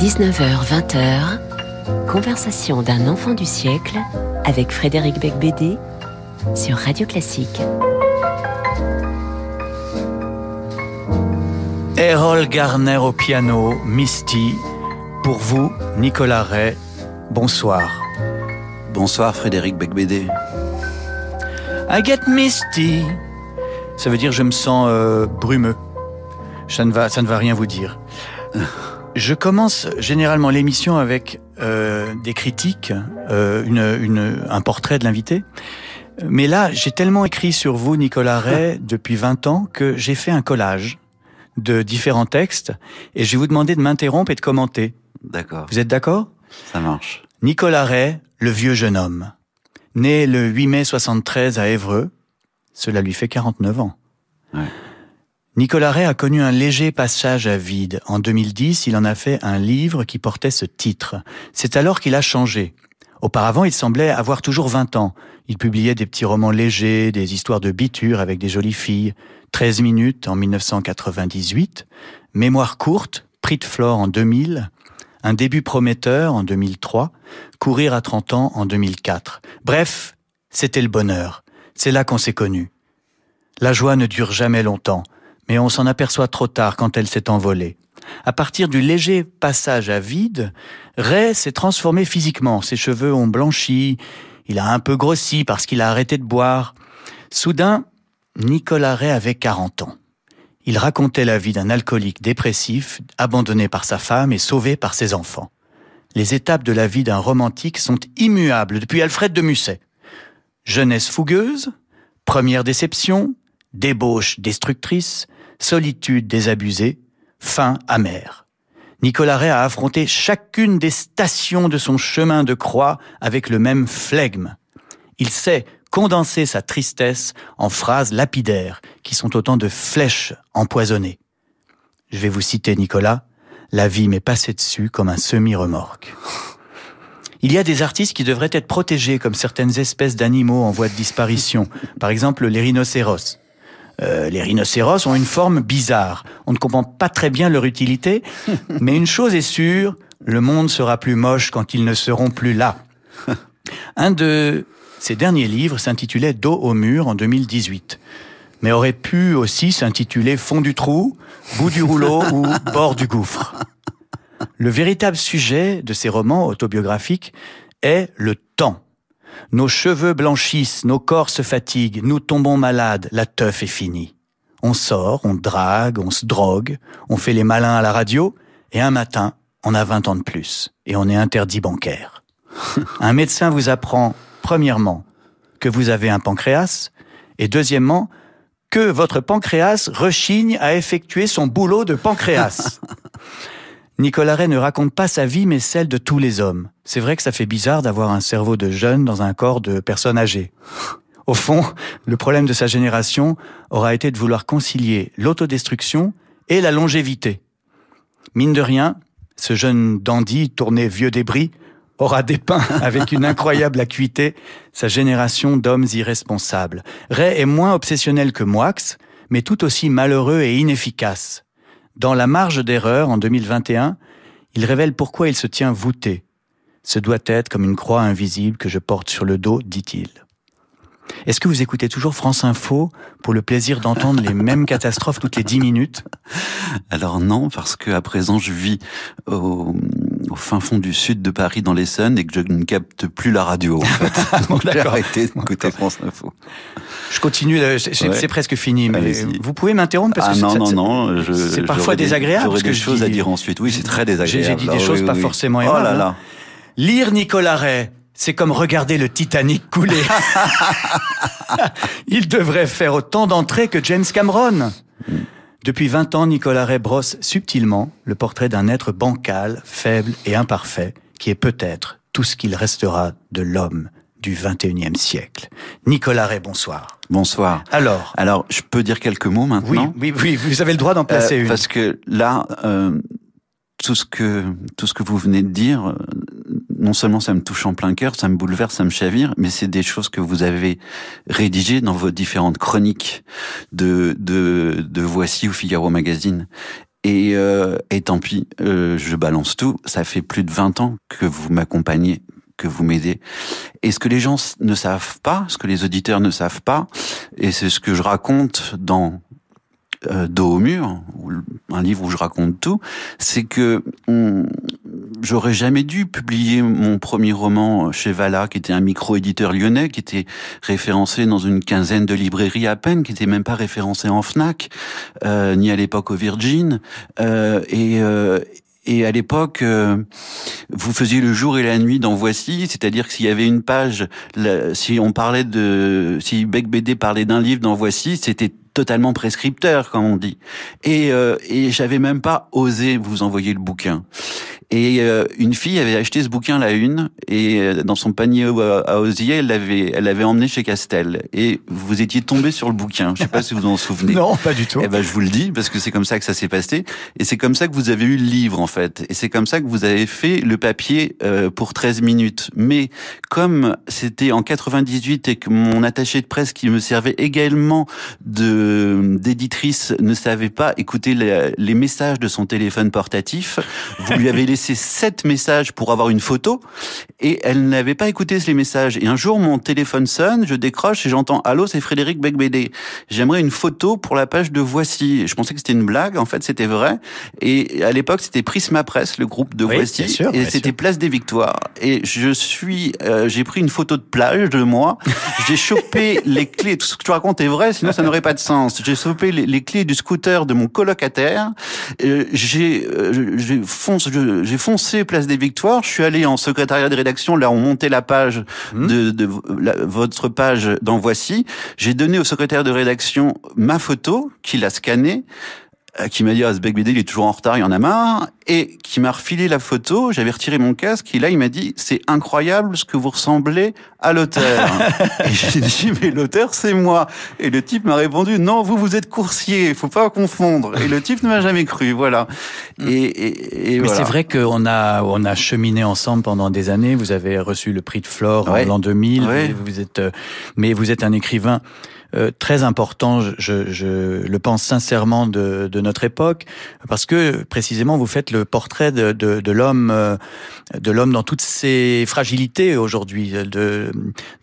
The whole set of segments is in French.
19h-20h, conversation d'un enfant du siècle avec Frédéric Becbédé sur Radio Classique. Errol Garner au piano, Misty. Pour vous, Nicolas Ray, bonsoir. Bonsoir Frédéric Becbédé. I get misty. Ça veut dire je me sens euh, brumeux. Ça ne, va, ça ne va rien vous dire. Je commence généralement l'émission avec euh, des critiques, euh, une, une, un portrait de l'invité. Mais là, j'ai tellement écrit sur vous, Nicolas Ray, depuis 20 ans, que j'ai fait un collage de différents textes et je vais vous demander de m'interrompre et de commenter. D'accord. Vous êtes d'accord? Ça marche. Nicolas Ray, le vieux jeune homme. Né le 8 mai 73 à Évreux, cela lui fait 49 ans. Ouais. Nicolas Ray a connu un léger passage à vide. En 2010, il en a fait un livre qui portait ce titre. C'est alors qu'il a changé. Auparavant, il semblait avoir toujours 20 ans. Il publiait des petits romans légers, des histoires de biture avec des jolies filles. 13 minutes en 1998, Mémoire courte, Prix de Flore en 2000, Un début prometteur en 2003, Courir à 30 ans en 2004. Bref, c'était le bonheur. C'est là qu'on s'est connus. La joie ne dure jamais longtemps, mais on s'en aperçoit trop tard quand elle s'est envolée. À partir du léger passage à vide, Ray s'est transformé physiquement. Ses cheveux ont blanchi, il a un peu grossi parce qu'il a arrêté de boire. Soudain, Nicolas Ray avait 40 ans. Il racontait la vie d'un alcoolique dépressif, abandonné par sa femme et sauvé par ses enfants. Les étapes de la vie d'un romantique sont immuables depuis Alfred de Musset. Jeunesse fougueuse, première déception, débauche destructrice, solitude désabusée, fin amère. Nicolas Ray a affronté chacune des stations de son chemin de croix avec le même flegme. Il sait condenser sa tristesse en phrases lapidaires qui sont autant de flèches empoisonnées. Je vais vous citer Nicolas, la vie m'est passée dessus comme un semi-remorque. Il y a des artistes qui devraient être protégés comme certaines espèces d'animaux en voie de disparition, par exemple les rhinocéros. Euh, les rhinocéros ont une forme bizarre. On ne comprend pas très bien leur utilité, mais une chose est sûre, le monde sera plus moche quand ils ne seront plus là. Un de ses derniers livres s'intitulait Dos au mur en 2018, mais aurait pu aussi s'intituler Fond du trou, Bout du rouleau ou Bord du gouffre. Le véritable sujet de ces romans autobiographiques est le temps. Nos cheveux blanchissent, nos corps se fatiguent, nous tombons malades, la teuf est finie. On sort, on drague, on se drogue, on fait les malins à la radio, et un matin, on a 20 ans de plus, et on est interdit bancaire. Un médecin vous apprend, premièrement, que vous avez un pancréas, et deuxièmement, que votre pancréas rechigne à effectuer son boulot de pancréas. Nicolas Ray ne raconte pas sa vie, mais celle de tous les hommes. C'est vrai que ça fait bizarre d'avoir un cerveau de jeune dans un corps de personne âgée. Au fond, le problème de sa génération aura été de vouloir concilier l'autodestruction et la longévité. Mine de rien, ce jeune dandy tourné vieux débris aura dépeint avec une incroyable acuité sa génération d'hommes irresponsables. Ray est moins obsessionnel que Moix, mais tout aussi malheureux et inefficace. Dans La marge d'erreur, en 2021, il révèle pourquoi il se tient voûté. Ce doit être comme une croix invisible que je porte sur le dos, dit-il. Est-ce que vous écoutez toujours France Info pour le plaisir d'entendre les mêmes catastrophes toutes les dix minutes? Alors non, parce que à présent je vis au, au fin fond du sud de Paris dans l'Essonne et que je ne capte plus la radio en fait. Bon, J'ai arrêté d'écouter France Info. Je continue, là, c'est Ouais. presque fini, mais vous pouvez m'interrompre parce ah que non, ça- non, non, je- c'est parfois désagréable, J'aurais que des je choses dis. à dire ensuite. Oui, c'est très désagréable. j'ai dit des Ah, choses oui, pas oui. forcément Oh aimables. là hein. là. Lire Nicolas Ray, c'est comme regarder le Titanic couler. Il devrait faire autant d'entrées que James Cameron. Depuis 20 ans, Nicolas Ray brosse subtilement le portrait d'un être bancal, faible et imparfait, qui est peut-être tout ce qu'il restera de l'homme du 21e siècle. Nicolas Ray, bonsoir. Bonsoir. Alors, Alors, je peux dire quelques mots oui, maintenant oui, oui, vous avez le droit d'en placer Euh, une. Parce que là, euh, tout ce que tout ce que vous venez de dire, euh, non seulement ça me touche en plein cœur, ça me bouleverse, ça me chavire, mais c'est des choses que vous avez rédigées dans vos différentes chroniques de de, de Voici ou Figaro Magazine. Et, euh, et tant pis, euh, je balance tout. Ça fait plus de 20 ans que vous m'accompagnez, que vous m'aidez. Et ce que les gens ne savent pas, ce que les auditeurs ne savent pas, et c'est ce que je raconte dans euh, Dos au mur, un livre où je raconte tout, c'est que j'aurais jamais dû publier mon premier roman chez Vala, qui était un micro-éditeur lyonnais, qui était référencé dans une quinzaine de librairies à peine, qui était même pas référencé en Fnac, euh, ni à l'époque au Virgin, euh, et euh, et à l'époque, euh, vous faisiez le jour et la nuit dans Voici, c'est-à-dire que s'il y avait une page, si on parlait de, si Beck BD parlait d'un livre dans Voici, c'était totalement prescripteur, comme on dit. Et, euh, et j'avais même pas osé vous envoyer le bouquin. Et euh, une fille avait acheté ce bouquin la une et euh, dans son panier à osier, elle l'avait, elle l'avait emmené chez Castel. Et vous étiez tombé sur le bouquin. Je sais pas si vous en souvenez. non, pas du tout. Eh ben, je vous le dis parce que c'est comme ça que ça s'est passé. Et c'est comme ça que vous avez eu le livre en fait. Et c'est comme ça que vous avez fait le papier euh, pour 13 minutes. Mais comme c'était en 98 et que mon attaché de presse qui me servait également de d'éditrice ne savait pas écouter les, les messages de son téléphone portatif, vous lui avez laissé ces sept messages pour avoir une photo et elle n'avait pas écouté ces messages. Et un jour, mon téléphone sonne, je décroche et j'entends Allô, c'est Frédéric Becbédé. J'aimerais une photo pour la page de Voici. Je pensais que c'était une blague, en fait, c'était vrai. Et à l'époque, c'était Prisma Presse, le groupe de Voici, et c'était Place des Victoires. Et je suis, euh, j'ai pris une photo de plage de moi. j'ai chopé les clés. Tout ce que tu racontes est vrai, sinon ça n'aurait pas de sens. J'ai chopé les, clés du scooter de mon colocataire. Euh, j'ai, euh, j'ai fonce, j'ai foncé place des Victoires. Je suis allé en secrétariat de rédaction. Là, on montait la page mmh. de, de votre page dans Voici. J'ai donné au secrétaire de rédaction ma photo, qu'il a scannée. Euh, qui m'a dit ah ce bec BD il est toujours en retard, il y en a marre, et qui m'a refilé la photo. J'avais retiré mon casque et là il m'a dit c'est incroyable ce que vous ressemblez à l'auteur. et j'ai dit mais l'auteur c'est moi. Et le type m'a répondu non vous vous êtes coursier, faut pas confondre. Et le type ne m'a jamais cru, voilà. Mm. Et, et, et mais c'est vrai qu'on a on a cheminé ensemble pendant des années. Vous avez reçu le prix de Flore en l'an 2000. Vous êtes euh, mais vous êtes un écrivain euh, très important, je, je, le pense sincèrement, de, de, notre époque, parce que précisément vous faites le portrait de, de, l'homme, euh, de l'homme dans toutes ses fragilités aujourd'hui,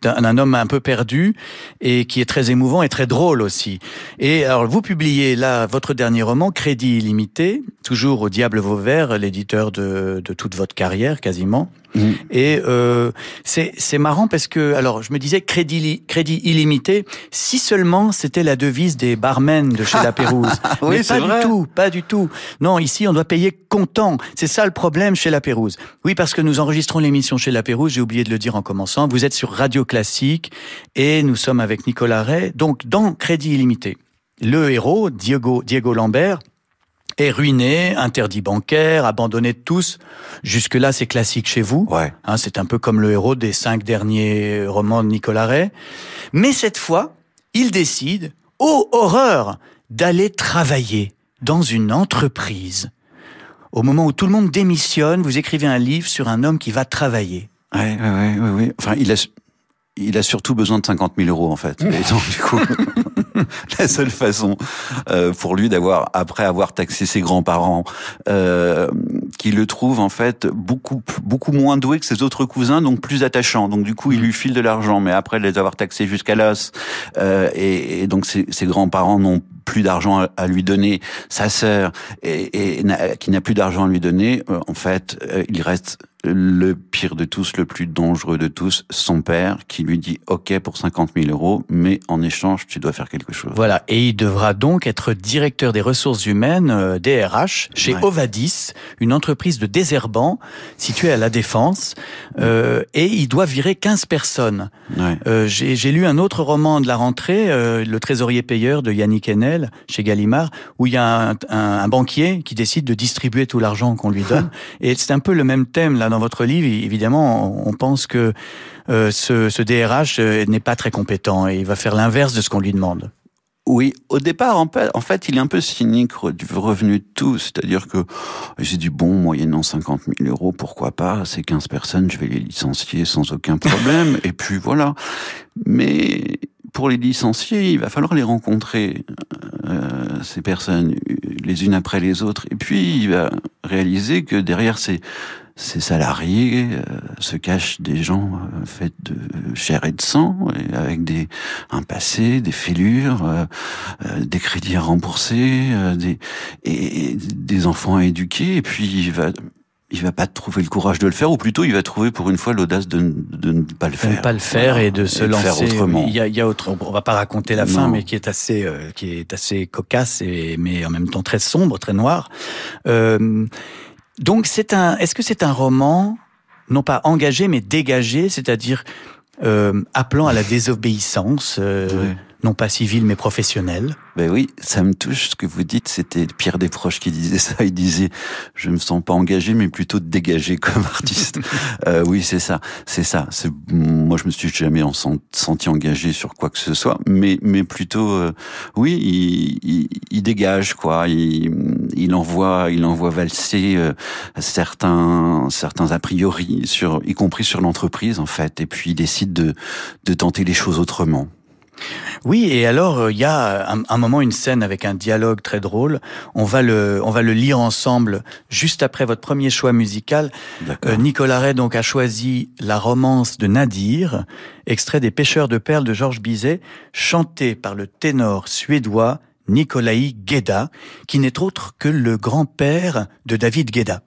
d'un homme un peu perdu et qui est très émouvant et très drôle aussi. Et alors vous publiez là votre dernier roman, Crédit illimité, toujours au Diable Vauvert, l'éditeur de, de toute votre carrière quasiment. Mm. Et euh, c'est marrant parce que, alors, je me disais crédit, crédit illimité, si seulement c'était la devise des barmen de chez La Pérouse. oui, Mais pas du tout, pas du tout. Non, ici, on doit payer comptant. C'est ça le problème chez La Pérouse. Oui, parce que nous enregistrons l'émission chez La Pérouse, j'ai oublié de le dire en commençant. Vous êtes sur Radio Classique et nous sommes avec Nicolas Ray. Donc, dans Crédit illimité, le héros, Diego, Diego Lambert, est ruiné, interdit bancaire, abandonné de tous. Jusque-là, c'est classique chez vous. Ouais. Hein, c'est un peu comme le héros des cinq derniers romans de Nicolas Ray. Mais cette fois, il décide, oh horreur, d'aller travailler dans une entreprise. Au moment où tout le monde démissionne, vous écrivez un livre sur un homme qui va travailler. Ouais, ouais, ouais, ouais. Enfin, il a, il a surtout besoin de 50 000 euros en fait. Et donc du coup, la seule façon euh, pour lui d'avoir, après avoir taxé ses grands-parents, euh, qui le trouve en fait beaucoup beaucoup moins doué que ses autres cousins, donc plus attachant. Donc du coup, il lui file de l'argent, mais après les avoir taxés jusqu'à l'os, euh, et, et, donc ses, ses grands-parents n'ont plus d'argent à, lui donner, sa sœur et, et qui n'a plus d'argent à lui donner, euh, en fait, euh, il reste le pire de tous, le plus dangereux de tous, son père, qui lui dit OK pour 50 000 euros, mais en échange, tu dois faire quelque chose. Voilà, et il devra donc être directeur des ressources humaines, DRH, euh, chez Ovadis, une entreprise de désherbant située à La Défense, euh, et il doit virer 15 personnes. Ouais. Euh, J'ai lu un autre roman de la rentrée, Le trésorier payeur de Yannick Enel, chez Gallimard, où il y a un, un, un banquier qui décide de distribuer tout l'argent qu'on lui donne, et c'est un peu le même thème là dans votre livre, évidemment, on pense que euh, ce, ce, DRH euh, n'est pas très compétent et il va faire l'inverse de ce qu'on lui demande. Oui, au départ, en fait, il est un peu cynique du revenu de tout. C'est-à-dire que j'ai dit, bon, moyennant 50 000 euros, pourquoi pas Ces 15 personnes, je vais les licencier sans aucun problème. et puis voilà. Mais pour les licencier, il va falloir les rencontrer, euh, ces personnes, les unes après les autres. Et puis, il va réaliser que derrière ces, ces salariés euh, se cachent des gens euh, faits de chair et de sang, et avec des, un passé, des fêlures, euh, des crédits à rembourser, des, et, et, des enfants à éduquer. Et puis, il va il va pas trouver le courage de le faire, ou plutôt il va trouver pour une fois l'audace de, de, ne pas le faire. De ne pas le faire voilà. et de se Et lancer. faire autrement. Il y a, il y a autre, on va pas raconter la fin, mais qui est assez, euh, qui est assez cocasse et mais en même temps très sombre, très noir. Euh, donc c'est un, est-ce que c'est un roman non pas engagé mais dégagé, c'est-à-dire euh, appelant à la désobéissance, euh. Non pas civile mais professionnelle. Ben oui, ça me touche ce que vous dites. C'était Pierre Desproges qui disait ça. Il disait, je me sens pas engagé, mais plutôt dégagé comme artiste. euh, oui, c'est ça, c'est ça. Moi, je me suis jamais en sen- senti engagé sur quoi que ce soit, mais mais plutôt, euh, oui, il, il, il dégage quoi. Il, il envoie, il envoie valser euh, certains certains a priori sur, y compris sur l'entreprise en fait. Et puis il décide de de tenter les choses autrement. Oui, et alors euh, il y a un, un moment une scène avec un dialogue très drôle. On va le, on va le lire ensemble juste après votre premier choix musical. Euh, Nicolas Ray donc a choisi la romance de Nadir, extrait des Pêcheurs de perles de Georges Bizet, chanté par le ténor suédois Nikolai Gueda, qui n'est autre que le grand-père de David Gueda.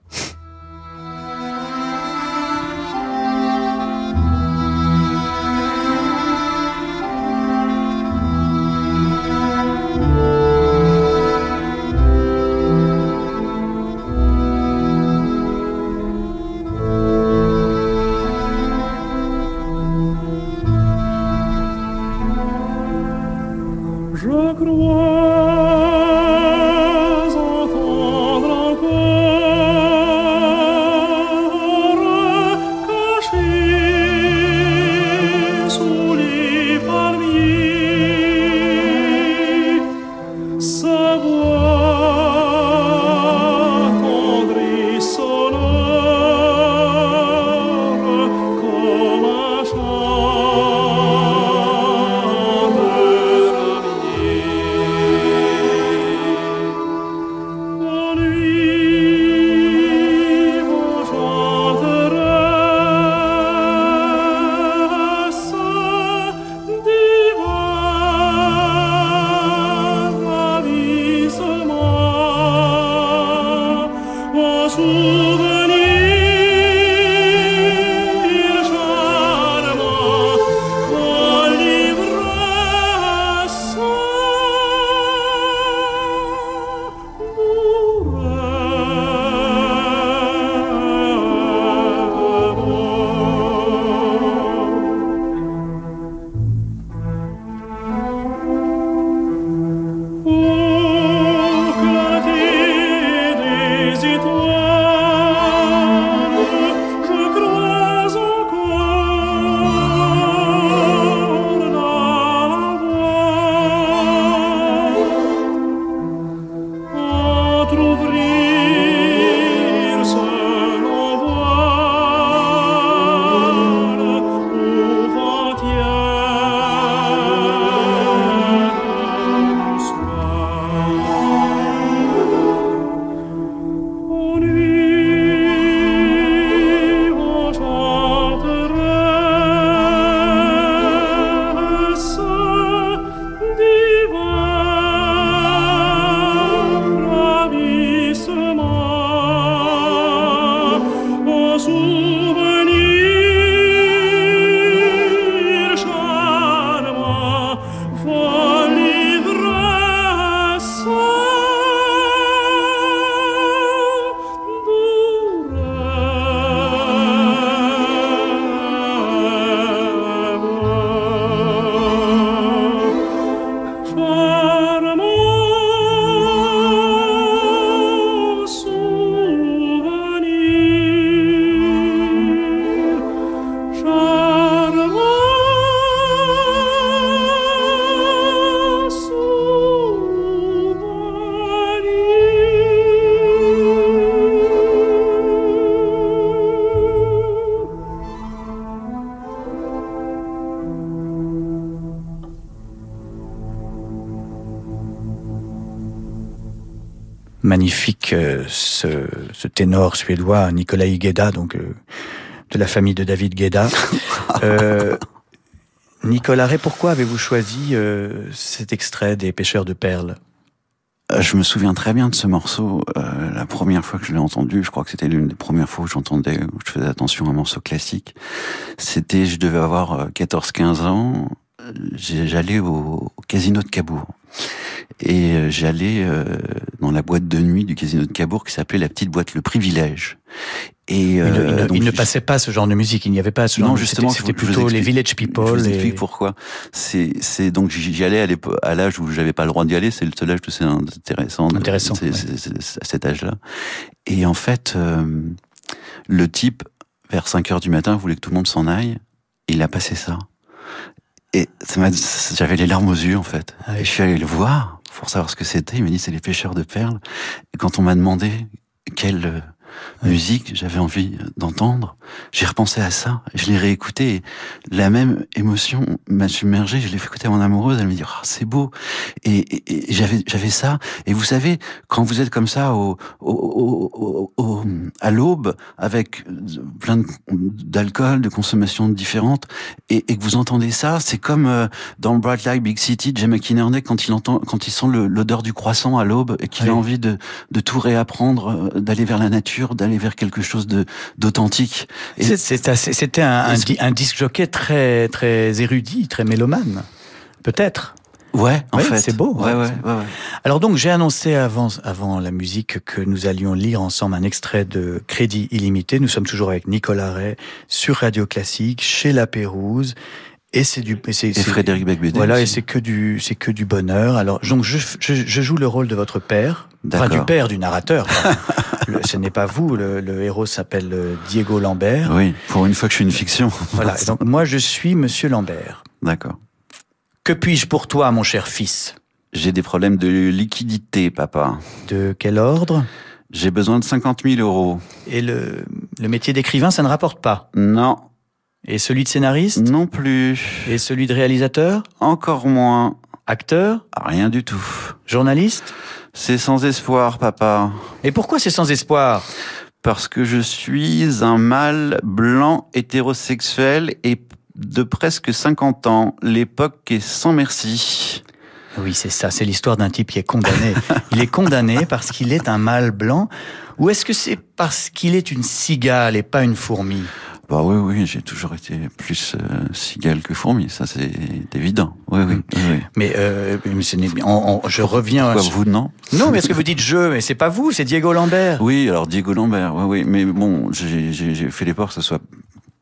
Magnifique euh, ce, ce ténor suédois, Nikolai Gueda, donc euh, de la famille de David Gueda. Euh, Nicolas Ray, pourquoi avez-vous choisi cet extrait des Pêcheurs de perles? Je me souviens très bien de ce morceau. Euh, la première fois que je l'ai entendu, je crois que c'était l'une des premières fois où j'entendais, où je faisais attention à un morceau classique. C'était, je devais avoir euh, 14-15 ans. J'allais au, au casino de Cabourg. Et euh, j'allais euh, dans la boîte de nuit du casino de Cabourg qui s'appelait la petite boîte Le Privilège. Et, Il, ne- il euh, ne, donc, il ne je- passait pas ce genre de musique, il n'y avait pas ce genre non, de justement, C'était je vous plutôt les Village Je People. vous et- explique pourquoi. C'est, c'est donc j'y allais à l'âge où j'avais pas le droit d'y aller. C'est le seul âge où c'est intéressant. de- Intéressant, c'est- ouais. à cet âge-là. Et en fait, euh, le type vers 5 heures du matin voulait que tout le monde s'en aille. Il a passé ça. Et ça m'a, j'avais les larmes aux yeux en fait. Ah. Et je suis allé le voir pour savoir ce que c'était. Il m'a dit c'est les pêcheurs de perles. Quand on m'a demandé quelle musique j'avais envie d'entendre, j'ai repensé à ça. Je l'ai réécouté. Et la même émotion m'a submergé. Je l'ai fait écouter à mon amoureuse. Elle me dit, oh, c'est beau. Et, et- et j'avais, j'avais ça. Et vous savez, quand vous êtes comme ça au, au, au- à l'aube, avec plein d'alcool, de consommations différentes, et, et que vous entendez ça, c'est comme euh, dans Bright Light Big City Jim McInerney quand il entend, quand il sent l'odeur du croissant à l'aube et qu'il a envie de, de tout réapprendre, euh, d'aller vers la nature, d'aller vers quelque chose de d'authentique. C'était un, un, disque jockey très, très érudit, très mélomane. Peut-être. Ouais, en fait. c'est beau, ouais, ouais. Alors donc, j'ai annoncé avant, avant la musique que nous allions lire ensemble un extrait de Crédit illimité. Nous sommes toujours avec Nicolas Ray sur Radio Classique, chez La Pérouse. Et c'est du, et c'est, Et c'est- Frédéric Becbédé. Voilà, et c'est que du, c'est que du bonheur. Alors, donc, je, je, je joue le rôle de votre père. Enfin, du père, du narrateur. Le- ce n'est pas vous. Le, le héros s'appelle euh, Diego Lambert. Oui, pour une fois que je suis une fiction. Voilà. Et donc, moi, je suis Monsieur Lambert. D'accord. Que puis-je pour toi, mon cher fils? J'ai des problèmes de liquidité, papa. De quel ordre? J'ai besoin de 50 000 euros. Et le, le métier d'écrivain, ça ne rapporte pas? Non, Et celui de scénariste? Non plus. Et celui de réalisateur? Encore moins. Acteur? Rien du tout. Journaliste? C'est sans espoir, papa. Et pourquoi c'est sans espoir? Parce que je suis un mâle blanc hétérosexuel et de presque 50 ans. L'époque est sans merci. Oui, c'est ça, c'est l'histoire d'un type qui est condamné. Il est condamné parce qu'il est un mâle blanc ou est-ce que c'est parce qu'il est une cigale et pas une fourmi? Bah oui, oui, j'ai toujours été plus euh, cigale que fourmi, ça c'est évident. Oui, oui, oui. oui. Mais euh, mais ce on- on- je reviens... Pourquoi vous, non? Non, mais est-ce que vous dites je Mais c'est pas vous, c'est Diego Lambert. Oui, alors Diego Lambert, oui, oui. Mais bon, j'ai fait l'effort que ce soit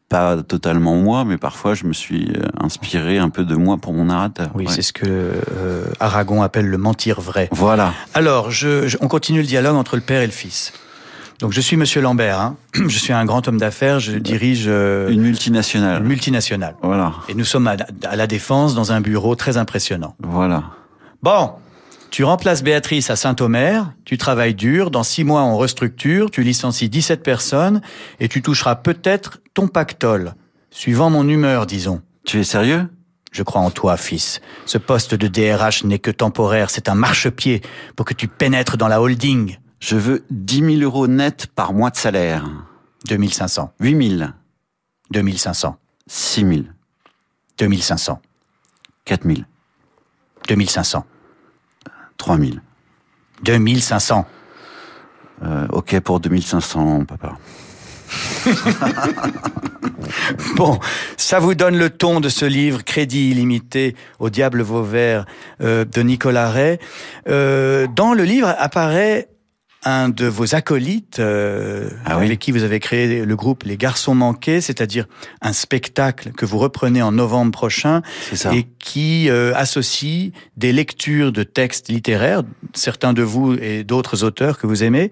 pas totalement moi, mais parfois je me suis euh, inspiré un peu de moi pour mon narrateur. Oui, ouais. c'est ce que euh, Aragon appelle le mentir vrai. Voilà. Alors, je, je- on continue le dialogue entre le père et le fils. Donc, je suis Monsieur Lambert. hein. Je suis un grand homme d'affaires. Je dirige euh, Une multinationale. une multinationale. Voilà. Et nous sommes à, à la défense dans un bureau très impressionnant. Voilà. Bon, tu remplaces Béatrice à Saint-Omer, tu travailles dur, dans six mois on restructure, tu licencies 17 personnes et tu toucheras peut-être ton pactole, suivant mon humeur, disons. Tu es sérieux? Je crois en toi, fils. Ce poste de DRH n'est que temporaire, c'est un marchepied pour que tu pénètres dans la holding. Je veux 10 000 euros net par mois de salaire. 2500, 8 000. 2500, 6 000. 2500, 4 000. 2500, 3 000. 2500. Euh, ok pour 2500, papa. Bon, ça vous donne le ton de ce livre, Crédit illimité au diable Vauvert euh, de Nicolas Ray. Euh, dans le livre apparaît un de vos acolytes euh, Ah oui. avec qui vous avez créé le groupe Les Garçons Manqués, c'est-à-dire un spectacle que vous reprenez en novembre prochain et qui euh, associe des lectures de textes littéraires, certains de vous et d'autres auteurs que vous aimez,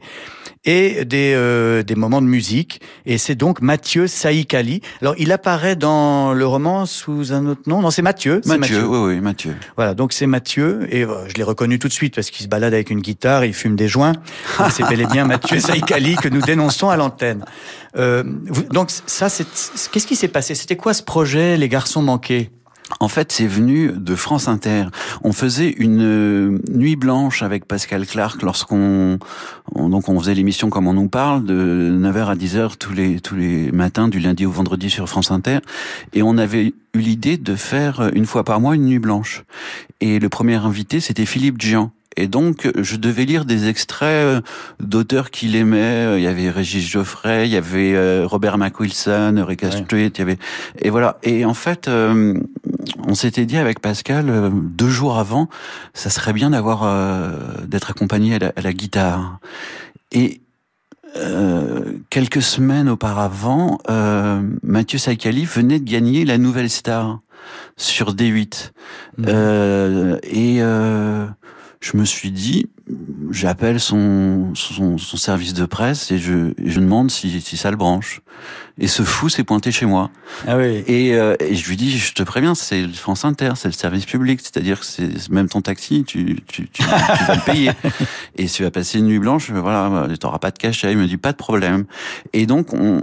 et des, euh, des moments de musique. Et c'est donc Mathieu Saïkali. Alors, il apparaît dans le roman sous un autre nom. Non, c'est Mathieu. c'est Mathieu, oui, oui, Mathieu. Voilà, donc c'est Mathieu. Et euh, je l'ai reconnu tout de suite parce qu'il se balade avec une guitare, il fume des joints. C'est bel et bien Mathieu Saïkali que nous dénonçons à l'antenne. Euh, donc ça, c'est qu'est-ce qui s'est passé? C'était quoi ce projet, Les Garçons Manqués? En fait, c'est venu de France Inter. On faisait une euh, nuit blanche avec Pascal Clark lorsqu'on on- donc on faisait l'émission comme on nous parle de 9h à 10h tous les tous les matins du lundi au vendredi sur France Inter et on avait eu l'idée de faire euh, une fois par mois une nuit blanche. Et le premier invité, c'était Philippe Gian. Et donc, je devais lire des extraits euh, d'auteurs qu'il aimait. Il y avait Régis Geoffrey, il y avait euh, Robert McWilson, Eureka Ouais. Street, il y avait... Et voilà. Et en fait, euh, on s'était dit avec Pascal, euh, deux jours avant, ça serait bien d'avoir... euh, d'être accompagné à la, à la guitare. Et... euh, quelques semaines auparavant, euh, Mathieu Sakali venait de gagner la nouvelle star sur D8. Mhm. Euh, et euh, je me suis dit, j'appelle son, son, service de presse et je, je demande si, si ça le branche. Et ce fou s'est pointé chez moi. Ah oui. Et, euh, et je lui dis, je te préviens, c'est le France Inter, c'est le service public, c'est-à-dire que c'est même ton taxi, tu, tu, tu, tu vas le payer. Et si tu vas passer une nuit blanche, voilà, t'auras pas de cachet. Il me dit, pas de problème. Et donc, on,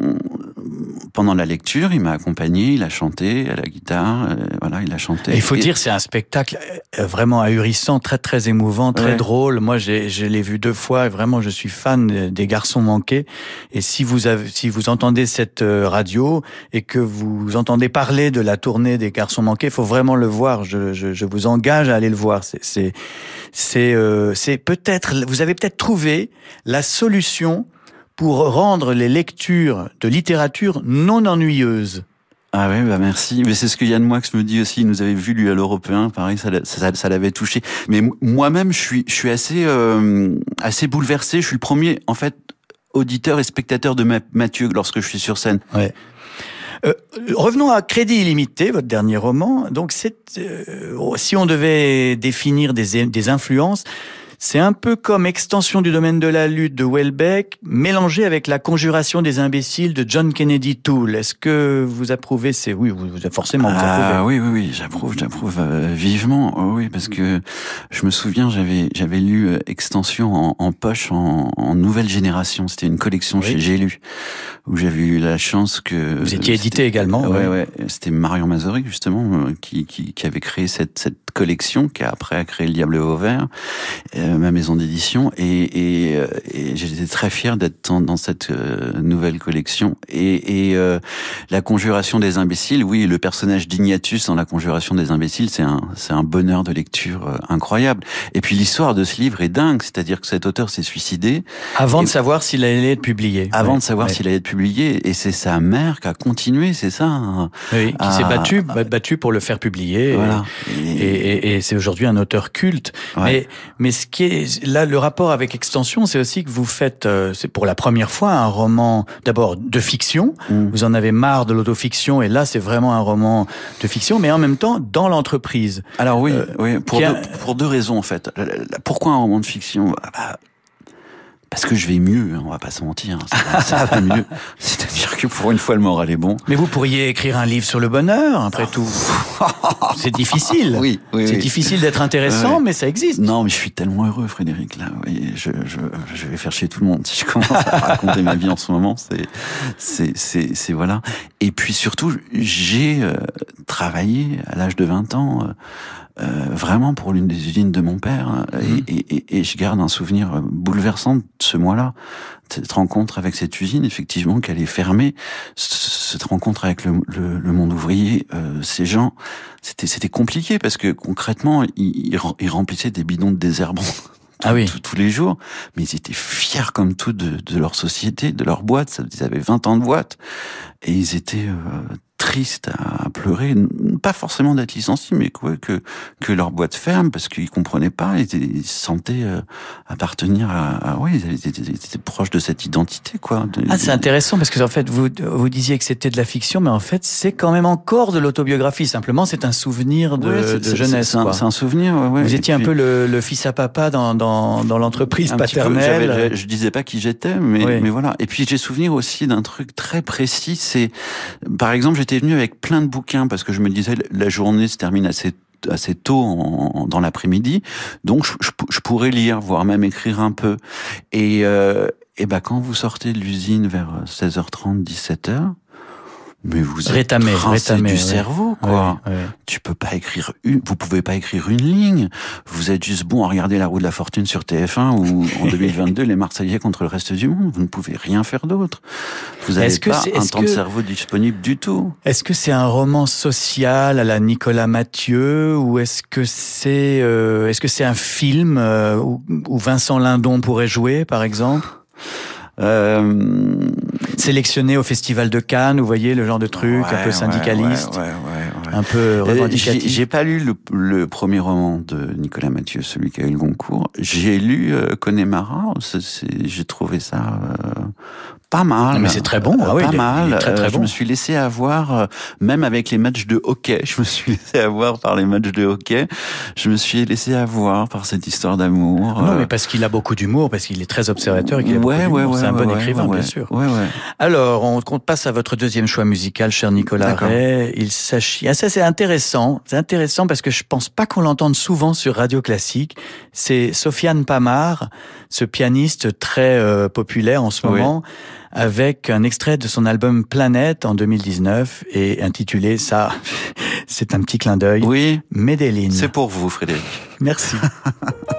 pendant la lecture, il m'a accompagné, il a chanté à la guitare, euh, voilà, il a chanté. Et il faut Et- dire, c'est un spectacle euh, vraiment ahurissant, très très émouvant, très Ouais. drôle. Moi, je l'ai vu deux fois et vraiment, je suis fan de- des Garçons manqués. Et si vous avez, si vous entendez cette euh, radio et que vous entendez parler de la tournée des Garçons manqués, il faut vraiment le voir. Je, je, vous engage à aller le voir. C'est, c'est, c'est, euh, peut-être, vous avez peut-être trouvé la solution pour rendre les lectures de littérature non ennuyeuses. Ah ouais, bah merci. Mais c'est ce que Yann Moix me dit aussi. Il nous avait vu lui à l'européen, pareil, ça, ça, l'avait touché. Mais moi-même, je suis, je suis assez, euh, assez bouleversé. Je suis le premier, en fait, auditeur et spectateur de Ma- Mathieu lorsque je suis sur scène. Euh, revenons à Crédit illimité, votre dernier roman. Donc, c'est euh, si on devait définir des influences, c'est un peu comme Extension du domaine de la lutte de Welbeck, mélangé avec La conjuration des imbéciles de John Kennedy Toole. Est-ce que vous approuvez ces Oui, vous, vous- forcément vous Ah approuvez. oui, oui, oui, j'approuve, j'approuve euh, vivement. Oh, oui, parce que je me souviens, j'avais, j'avais lu euh, Extension en, en poche en, en nouvelle génération. C'était une collection Oui. chez J'ai lu, où j'avais eu la chance que Vous étiez édité c'était- également, Ouais, ouais. ouais. C'était Marion Mazory justement euh, qui, qui, qui avait créé cette, cette collection, qui a après a créé Le Diable au Vert, euh, ma maison d'édition, et, et, euh, et j'étais très fier d'être dans, dans cette euh, nouvelle collection. Et, et euh, la conjuration des imbéciles, oui, le personnage d'Ignatus dans la conjuration des imbéciles, c'est un, c'est un bonheur de lecture euh, incroyable. Et puis l'histoire de ce livre est dingue, c'est-à-dire que cet auteur s'est suicidé Avant de savoir s'il allait être publié. avant Ouais, de savoir ouais. s'il allait être publié, et c'est sa mère qui a continué, c'est ça. hein. Oui, qui s'est Ah. battu, ba- battu pour le faire publier. et- Voilà. Et, et- et c'est aujourd'hui un auteur culte. Ouais. Mais, mais ce qui est là, le rapport avec Extension, c'est aussi que vous faites, euh, c'est pour la première fois un roman d'abord de fiction. Mm. Vous en avez marre de l'autofiction, et là, c'est vraiment un roman de fiction, mais en même temps dans l'entreprise. Alors oui, Euh, oui pour, a- deux, pour deux raisons en fait. Pourquoi un roman de fiction? Ah bah, Parce que je vais mieux, hein, on va pas se mentir. Ça, ça va mieux. C'est-à-dire que pour une fois, le moral est bon. Mais vous pourriez écrire un livre sur le bonheur, après tout. C'est difficile. Oui, oui, C'est oui. difficile d'être intéressant, mais ça existe. Non, mais je suis tellement heureux, Frédéric. Là, je, je, je vais faire chez tout le monde si je commence à raconter ma vie en ce moment. C'est, c'est, c'est, c'est voilà. Et puis surtout, j'ai euh, travaillé à l'âge de 20 ans. euh, euh, vraiment pour l'une des usines de mon père. Hein, Mhm. et, et, et, et je garde un souvenir euh, bouleversant de ce mois-là. Cette rencontre avec cette usine effectivement qu'elle est fermée. Cette rencontre avec le, le, le monde ouvrier euh, ces gens c'était c'était compliqué parce que concrètement ils, ils rem- ils remplissaient des bidons de désherbant Ah oui. tous- tous les jours. Mais ils étaient fiers comme tout de, de leur société de leur boîte. Ils avaient 20 ans de boîte. Et ils étaient euh, tristes à, à pleurer pas forcément d'être licenciés mais quoi, que que leur boîte ferme parce qu'ils comprenaient pas ils, étaient- ils se sentaient euh, appartenir à, à ouais ils, étaient, ils étaient proches de cette identité quoi Ah, c'est intéressant parce que en fait, vous, vous disiez que c'était de la fiction, mais en fait, c'est quand même encore de l'autobiographie. Simplement, c'est un souvenir de, Ouais, de jeunesse. c'est un, souvenir ouais, ouais. Vous étiez un peu le, le fils à papa dans, dans, dans l'entreprise peu, paternelle. j'avais- je, je disais pas qui j'étais, mais, Oui. mais voilà. Et puis j'ai souvenir aussi d'un truc très précis. C'est, par exemple, j'étais venu avec plein de bouquins parce que je me disais la journée se termine assez assez tôt en- dans l'après-midi, donc je, je pou- je pourrais lire, voire même écrire un peu. Et, euh, et ben quand vous sortez de l'usine vers 16h30, 17h, Mais vous êtes Rétamé, rincé rétamé, du ouais. cerveau, quoi. Ouais, ouais. Tu peux pas écrire une, vous pouvez pas écrire une ligne. Vous êtes juste bon à regarder la roue de la fortune sur TF1 ou en 2022 les Marseillais contre le reste du monde. Vous ne pouvez rien faire d'autre. Vous n'avez que pas un temps de cerveau disponible du tout. Est-ce que c'est un roman social à la Nicolas Mathieu ou est-ce que c'est euh, est-ce que c'est un film euh, où Vincent Lindon pourrait jouer par exemple? Euh, sélectionné au Festival de Cannes, vous voyez le genre de truc un peu syndicaliste, ouais, ouais, un peu Euh, J'ai revendicatif. j'ai pas lu le, le premier roman de Nicolas Mathieu, celui qui a eu le Goncourt. J'ai lu euh, Connemara. J'ai trouvé ça euh, pas mal. Ah, mais c'est très bon, ah oui, pas il est- mal. il est très, très Euh, Je bon. me suis laissé avoir, euh, même avec les matchs de hockey. Je me suis laissé avoir par les matchs de hockey. Je me suis laissé avoir par cette histoire d'amour. Non, euh, mais parce qu'il a beaucoup d'humour, parce qu'il est très observateur et qu'il ouais, ouais, ouais, C'est un bon écrivain, bien sûr. Ouais, ouais. Alors, on, passe à votre deuxième choix musical, cher Nicolas. Ray. Il s'agit. Ah, ça, c'est intéressant. C'est intéressant parce que je pense pas qu'on l'entende souvent sur Radio Classique. C'est Sofiane Pamar, ce pianiste très euh, populaire en ce Oui. moment, avec un extrait de son album Planète en 2019 et intitulé ça. c'est un petit clin d'œil. Oui, Medellin. c'est pour vous, Frédéric. Merci.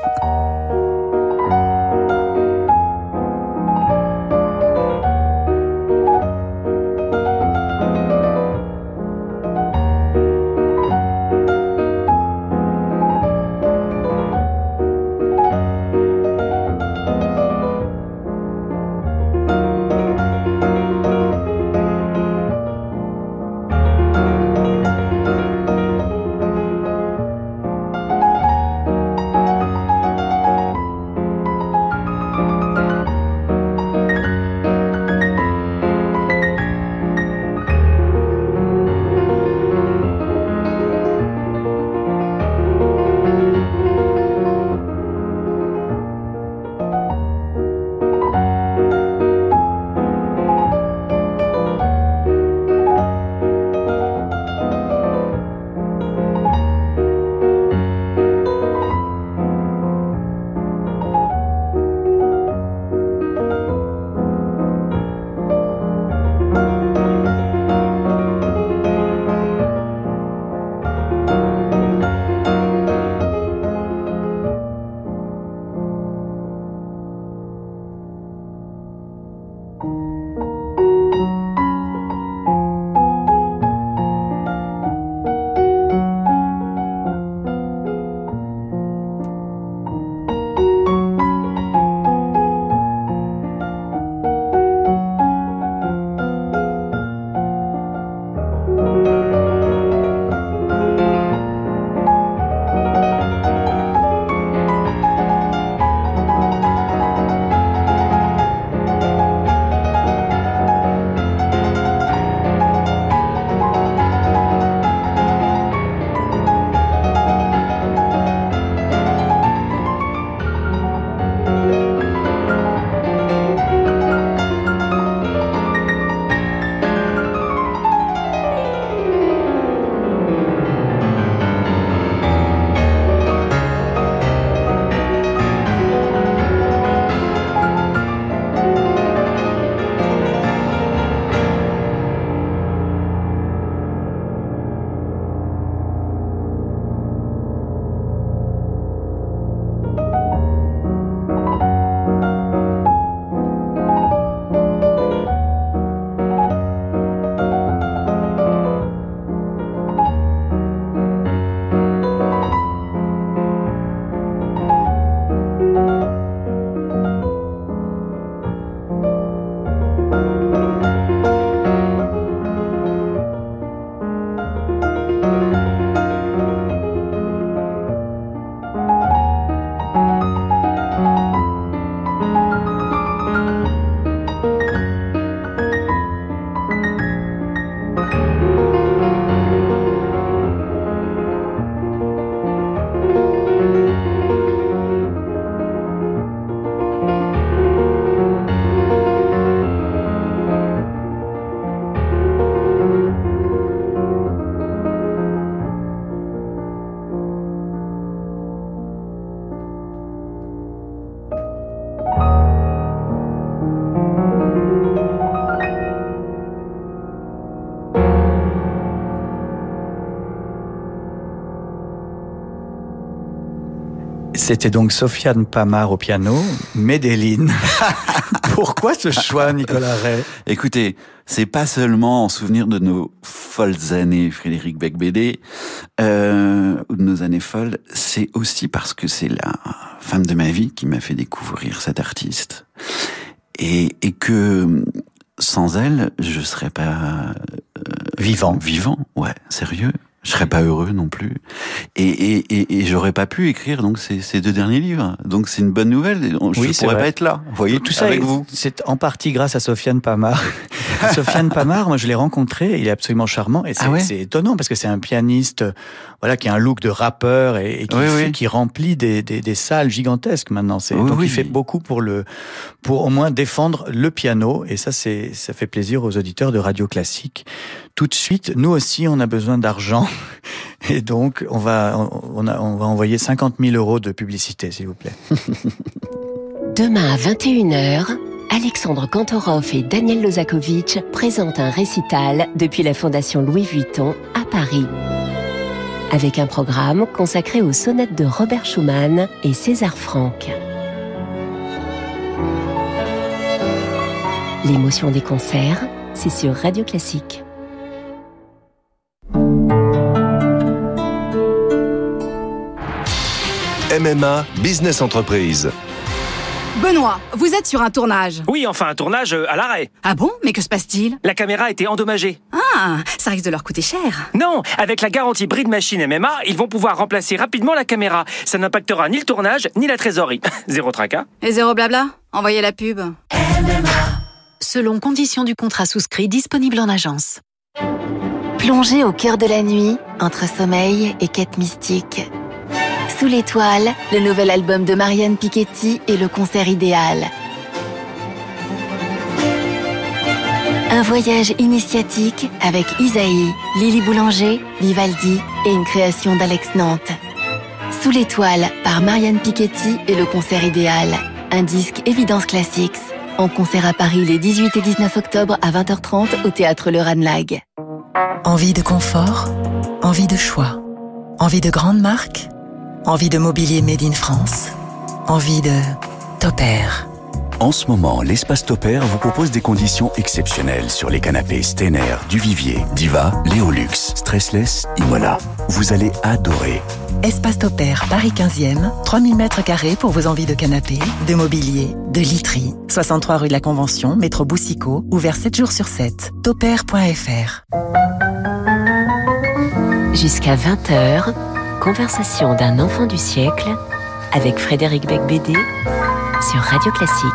C'était donc Sofiane Pamar au piano, Medellin. Pourquoi ce choix, Nicolas Ray Écoutez, c'est pas seulement en souvenir de nos folles années, Frédéric Becbédé, euh, ou de nos années folles, c'est aussi parce que c'est la femme de ma vie qui m'a fait découvrir cet artiste. Et, et que sans elle, je serais pas Vivant. vivant, ouais, sérieux. Je serais pas heureux non plus. Et, et, et, et j'aurais pas pu écrire donc ces, ces deux derniers livres. Donc c'est une bonne nouvelle. Je Oui, pourrais vrai. pas être là. Vous voyez, Tout ça, avec est- vous. c'est en partie grâce à Sofiane Pamar. Sofiane Pamar, moi je l'ai rencontré, il est absolument charmant et c'est Ah ouais étonnant parce que c'est un pianiste, voilà, qui a un look de rappeur et, et qui, Oui, fait- oui. qui remplit des, des, des salles gigantesques maintenant. C'est donc il fait beaucoup pour le, pour au moins défendre le piano et ça c'est ça fait plaisir aux auditeurs de radio classique. Tout de suite, nous aussi on a besoin d'argent et donc on va on, va envoyer 50 000 euros de publicité s'il vous plaît. Demain à 21h, Alexandre Kantorov et Daniel Lozakovitch présentent un récital depuis la Fondation Louis Vuitton à Paris. Avec un programme consacré aux sonnettes de Robert Schumann et César Franck. L'émotion des concerts, c'est sur Radio Classique. MMA Business Entreprise. Benoît, vous êtes sur un tournage. Oui, enfin un tournage euh, à l'arrêt. Ah bon? Mais que se passe-t-il? La caméra était endommagée. Ah, ça risque de leur coûter cher. Non, avec la garantie Bride Machine MMA, ils vont pouvoir remplacer rapidement la caméra. Ça n'impactera ni le tournage, ni la trésorerie. Zéro tracas. Et zéro blabla? Envoyez la pub. selon conditions du contrat souscrit disponible en agence. Plongez au cœur de la nuit, entre sommeil et quête mystique. Sous l'étoile, le nouvel album de Marianne Piketty et le concert idéal. Un voyage initiatique avec Isaïe, Lily Boulanger, Vivaldi et une création d'Alex Nantes. Sous l'étoile par Marianne Piketty et le concert idéal. Un disque Évidence Classics. En concert à Paris les 18 et 19 octobre à 20h30 au théâtre Le Ranlag. Envie de confort, envie de choix, envie de grandes marques, envie de mobilier made in France, envie de Topair. En ce moment, l'espace Topair vous propose des conditions exceptionnelles sur les canapés Stener, Duvivier, Diva, Léolux, Stressless, Imola. Vous allez adorer. Espace Topair, Paris 15e, 3000 mètres carrés pour vos envies de canapé, de mobilier, de literie. 63 rue de la Convention, métro Boussicaut, ouvert 7 jours sur 7. Topair.fr. Jusqu'à 20h, conversation d'un enfant du siècle avec Frédéric Becbédé sur Radio Classique.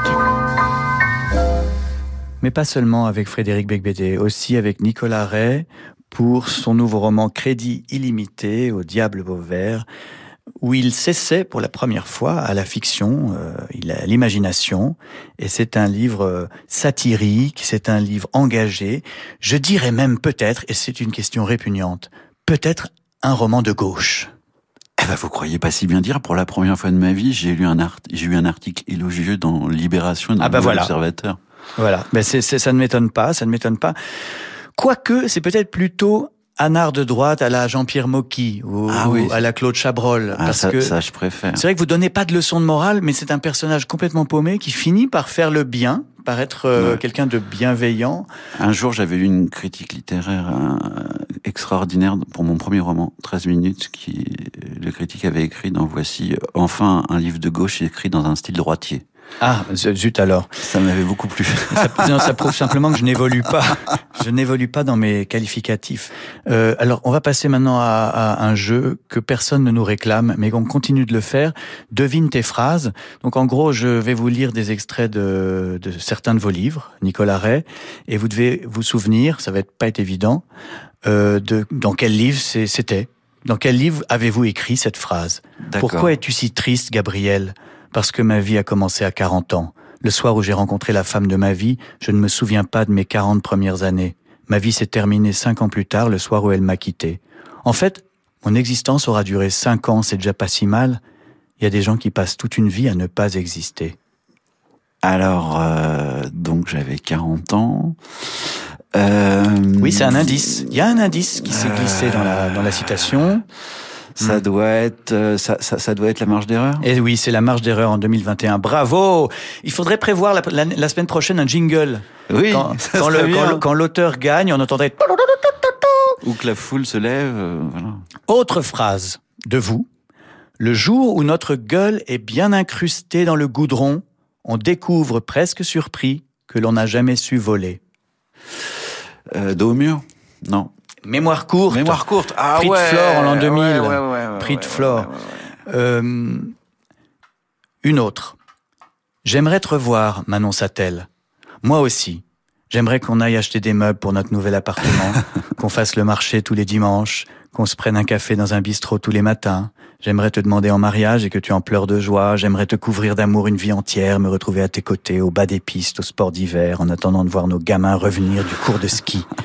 Mais pas seulement avec Frédéric Becbédé, aussi avec Nicolas Ray pour son nouveau roman Crédit illimité au diable Vauvert, où il s'essaie pour la première fois à la fiction, euh, a l'imagination, et c'est un livre euh, satirique, c'est un livre engagé, je dirais même peut-être, et c'est une question répugnante, peut-être un roman de gauche. Eh ben, vous croyez pas si bien dire. Pour la première fois de ma vie, j'ai lu un art, j'ai eu un article élogieux dans Libération dans Ah bah voilà. Observateur. Voilà, mais c'est, ça ne m'étonne pas, ça ne m'étonne pas. Quoique, c'est peut-être plutôt un art de droite à la Jean-Pierre Mocky ou, Ah oui. ou à la Claude Chabrol. Ah, parce ça, que ça, je préfère. c'est vrai que vous donnez pas de leçons de morale, mais c'est un personnage complètement paumé qui finit par faire le bien, par être euh, Ouais. quelqu'un de bienveillant. Un jour, j'avais lu une critique littéraire euh, extraordinaire pour mon premier roman, 13 minutes, qui le critique avait écrit dans Voici, euh, enfin un livre de gauche écrit dans un style droitier. Ah, zut alors. Ça m'avait beaucoup plu. Ça, non, ça prouve simplement que je n'évolue pas. Je n'évolue pas dans mes qualificatifs. Euh, alors, on va passer maintenant à, à un jeu que personne ne nous réclame, mais qu'on continue de le faire. Devine tes phrases. Donc, en gros, je vais vous lire des extraits de, de certains de vos livres, Nicolas Ray, et vous devez vous souvenir, ça va être pas être évident, euh, de dans quel livre c'était. Dans quel livre avez-vous écrit cette phrase? Pourquoi es-tu si triste, Gabriel? Parce que ma vie a commencé à 40 ans. Le soir où j'ai rencontré la femme de ma vie, je ne me souviens pas de mes 40 premières années. Ma vie s'est terminée cinq ans plus tard, le soir où elle m'a quitté. En fait, mon existence aura duré cinq ans, c'est déjà pas si mal. Il y a des gens qui passent toute une vie à ne pas exister. Alors, euh, donc j'avais 40 ans. Euh, Oui, c'est un indice. Il y a un indice qui s'est glissé dans la, dans la citation. Ça Mm. doit être, euh, ça, ça, ça doit être la marge d'erreur. Et oui, c'est la marge d'erreur en 2021. Bravo Il faudrait prévoir la, la- la semaine prochaine un jingle. Oui, Quand, l'auteur gagne, on entendrait... Ou que la foule se lève, euh, voilà. Autre phrase de vous. Le jour où notre gueule est bien incrustée dans le goudron, on découvre presque surpris que l'on n'a jamais su voler. Euh, dos au mur? Non. Mémoire courte. Mémoire courte. Ah Prix de. Flore en l'an 2000. Ouais, Prix de Flore. Euh, une autre. J'aimerais te revoir, m'annonça-t-elle. Moi aussi. J'aimerais qu'on aille acheter des meubles pour notre nouvel appartement, qu'on fasse le marché tous les dimanches, qu'on se prenne un café dans un bistrot tous les matins. J'aimerais te demander en mariage et que tu en pleures de joie. J'aimerais te couvrir d'amour une vie entière, me retrouver à tes côtés, au bas des pistes, au sport d'hiver, en attendant de voir nos gamins revenir du cours de ski.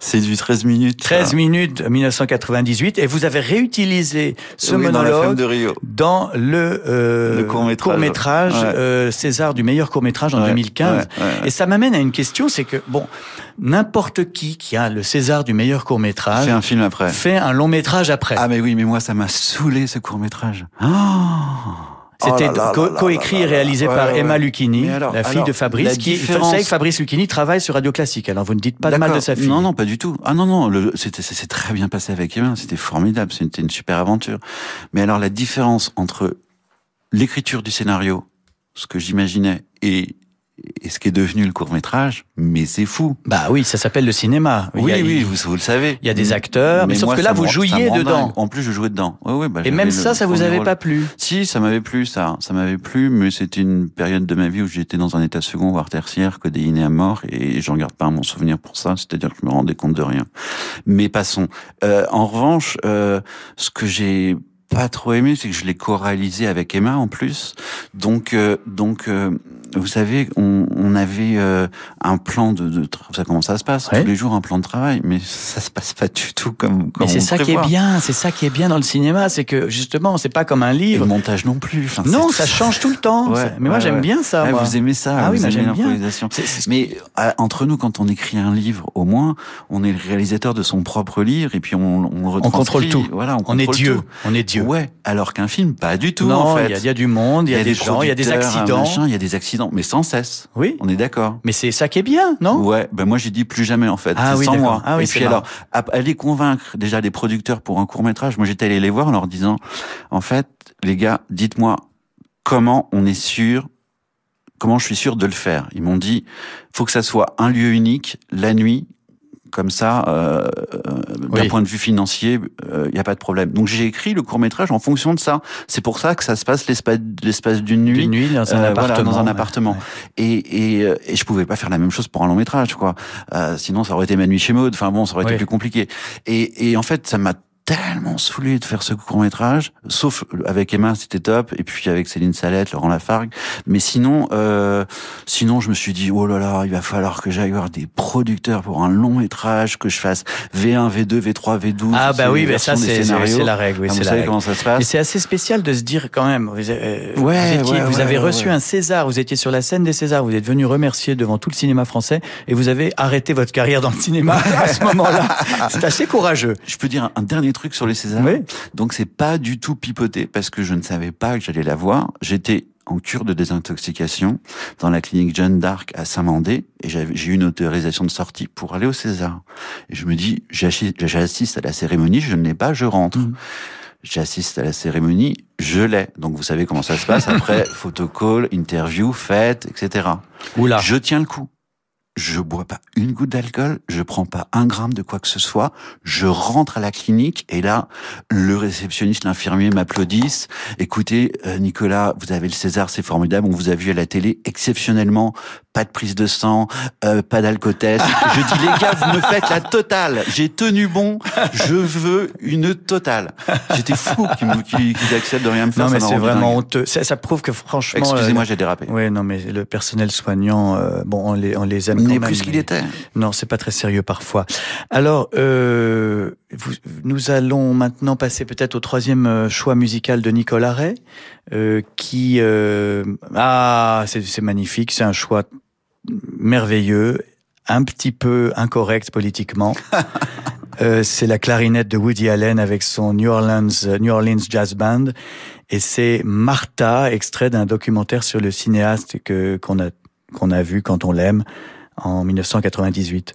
C'est du 13 minutes. 13 ça. minutes 1998 et vous avez réutilisé ce Oui, dans la monologue de Rio. dans le, euh, Le court-métrage. court-métrage, Ouais. euh, César du meilleur court-métrage en Ouais, 2015. ouais, ouais, ouais. Et ça m'amène à une question, c'est que, bon, n'importe qui qui a le César du meilleur court-métrage Fait un film après. fait un long métrage après. Ah mais oui, mais moi ça m'a saoulé ce court métrage. C'était Oh co- là coécrit là et réalisé là. par Ouais, Emma. Lucchini, alors- la fille alors, de Fabrice, qui, différence- vous savez que Fabrice Lucchini travaille sur Radio Classique, alors vous ne dites pas de mal de sa fille. Non, non, pas du tout. Ah non, non, le- s'est très bien passé avec Emma. C'était formidable. C'était une super aventure. Mais alors, la différence entre l'écriture du scénario, ce que j'imaginais, et, et ce qui est devenu le court métrage, mais c'est fou. Bah oui, ça s'appelle le cinéma. Oui, a- oui, vous, vous le savez. Il y a des acteurs, mais sauf moi, que là, vous jouiez dedans. En plus, je jouais dedans. Ouais, ouais, bah, Et même ça, ça vous avait rôle. pas plu Si, ça m'avait plu, ça. Ça m'avait plu, mais c'était une période de ma vie où j'étais dans un état second, voire tertiaire, codéiné à mort, et j'en garde pas mon souvenir pour ça. C'est-à-dire que je me rendais compte de rien. Mais passons. Euh, en revanche, euh, ce que j'ai pas trop aimé, c'est que je l'ai co-réalisé avec Emma en plus. Donc, euh, donc, euh, vous savez, on, on avait euh, un plan de, de ça comment ça se passe? Ouais. tous les jours un plan de travail, mais ça se passe pas du tout comme. comme Mais c'est ça qui est bien, c'est ça qui est bien dans le cinéma, c'est que justement, c'est pas comme un Et livre. le montage non plus. Enfin, Non, ça change tout le temps. Ouais, mais moi, ouais, j'aime bien ça. Ah, moi. vous aimez ça, Ah oui, vous moi, aimez j'aime bien. l'improvisation. Mais à- entre nous, quand on écrit un livre, au moins, on est le réalisateur de son propre livre et puis on, on le on contrôle tout. Voilà, on, On est Dieu. tout. On est Dieu. Ouais. Alors qu'un film, pas du tout. non, en il fait. y, y a du monde, il y a, des gens, il y a des accidents. Il y a des accidents, mais sans cesse. Oui. On est d'accord. Mais c'est ça qui est bien, non? Ouais, ben moi j'ai dit plus jamais en fait, Ah c'est oui, sans moi. Ah oui, et puis marrant. alors, aller convaincre déjà les producteurs pour un court métrage, moi j'étais allé les voir en leur disant, en fait, les gars, dites-moi comment on est sûr, comment je suis sûr de le faire? Ils m'ont dit, faut que ça soit un lieu unique, la nuit, comme ça, euh, euh, d'un Oui. point de vue financier, il n'y a pas de problème. Donc j'ai écrit le court métrage en fonction de ça. C'est pour ça que ça se passe l'espace d'une nuit. Nuit dans un Euh, voilà, appartement. dans un ouais. appartement. Ouais. Et, et, euh, et je pouvais pas faire la même chose pour un long métrage, quoi. Euh, sinon, ça aurait été ma nuit chez Maud. Enfin bon, ça aurait Oui. été plus compliqué. Et, et en fait, ça m'a tellement saoulé de faire ce court métrage, sauf avec Emma, c'était top, et puis avec Céline Salette, Laurent Lafargue. Mais sinon, euh, sinon, je me suis dit, oh là là, il va falloir que j'aille voir des producteurs pour un long métrage, que je fasse V1, V2, V3, V12. Ah bah oui, mais ça c'est la règle. Oui, Ah, vous savez règle. comment ça se Mais passe c'est assez spécial de se dire quand même. Vous, euh, vous Ouais, étiez- ouais, vous ouais, avez reçu un César, vous étiez sur la scène des Césars, vous êtes venu remercier devant tout le cinéma français et vous avez arrêté votre carrière dans le cinéma à ce moment-là. C'est assez courageux. Je peux dire un, un dernier truc sur les Césars. Oui. Donc c'est pas du tout pipoté parce que je ne savais pas que j'allais la voir. J'étais en cure de désintoxication dans la clinique Jeanne d'Arc à Saint-Mandé et j'ai eu une autorisation de sortie pour aller au César. Et je me dis, j'assi- j'assiste à la cérémonie, je ne l'ai pas, je rentre. Mhm. J'assiste à la cérémonie, je l'ai. Donc vous savez comment ça se passe après, photocall, interview, fête, etc. Oula. Je tiens le coup. Je bois pas une goutte d'alcool, je prends pas un gramme de quoi que ce soit. Je rentre à la clinique et là, le réceptionniste, l'infirmier m'applaudissent. Écoutez, euh, Nicolas, vous avez le César, c'est formidable. On vous a vu à la télé exceptionnellement. Pas de prise de sang, euh, pas d'alcotest. je dis les gars, vous me faites la totale. J'ai tenu bon. Je veux une totale. J'étais fou qu'ils acceptent de rien me faire. Non mais c'est vraiment honteux. Ça, ça prouve que franchement. Excusez-moi, euh, j'ai dérapé. Ouais, non, mais le personnel soignant, euh, bon, on les, on les aime N'est plus ce qu'il était. Non, c'est pas très sérieux parfois. Alors, euh, vous- nous allons maintenant passer peut-être au troisième euh, choix musical de Nicolas Ray, euh, qui euh, ah, c'est magnifique, c'est un choix merveilleux, un petit peu incorrect politiquement. Euh, c'est la clarinette de Woody Allen avec son New Orleans, euh, New Orleans Jazz Band. Et c'est Martha, extrait d'un documentaire sur le cinéaste que, qu'on a, qu'on a vu quand on l'aime en 1998.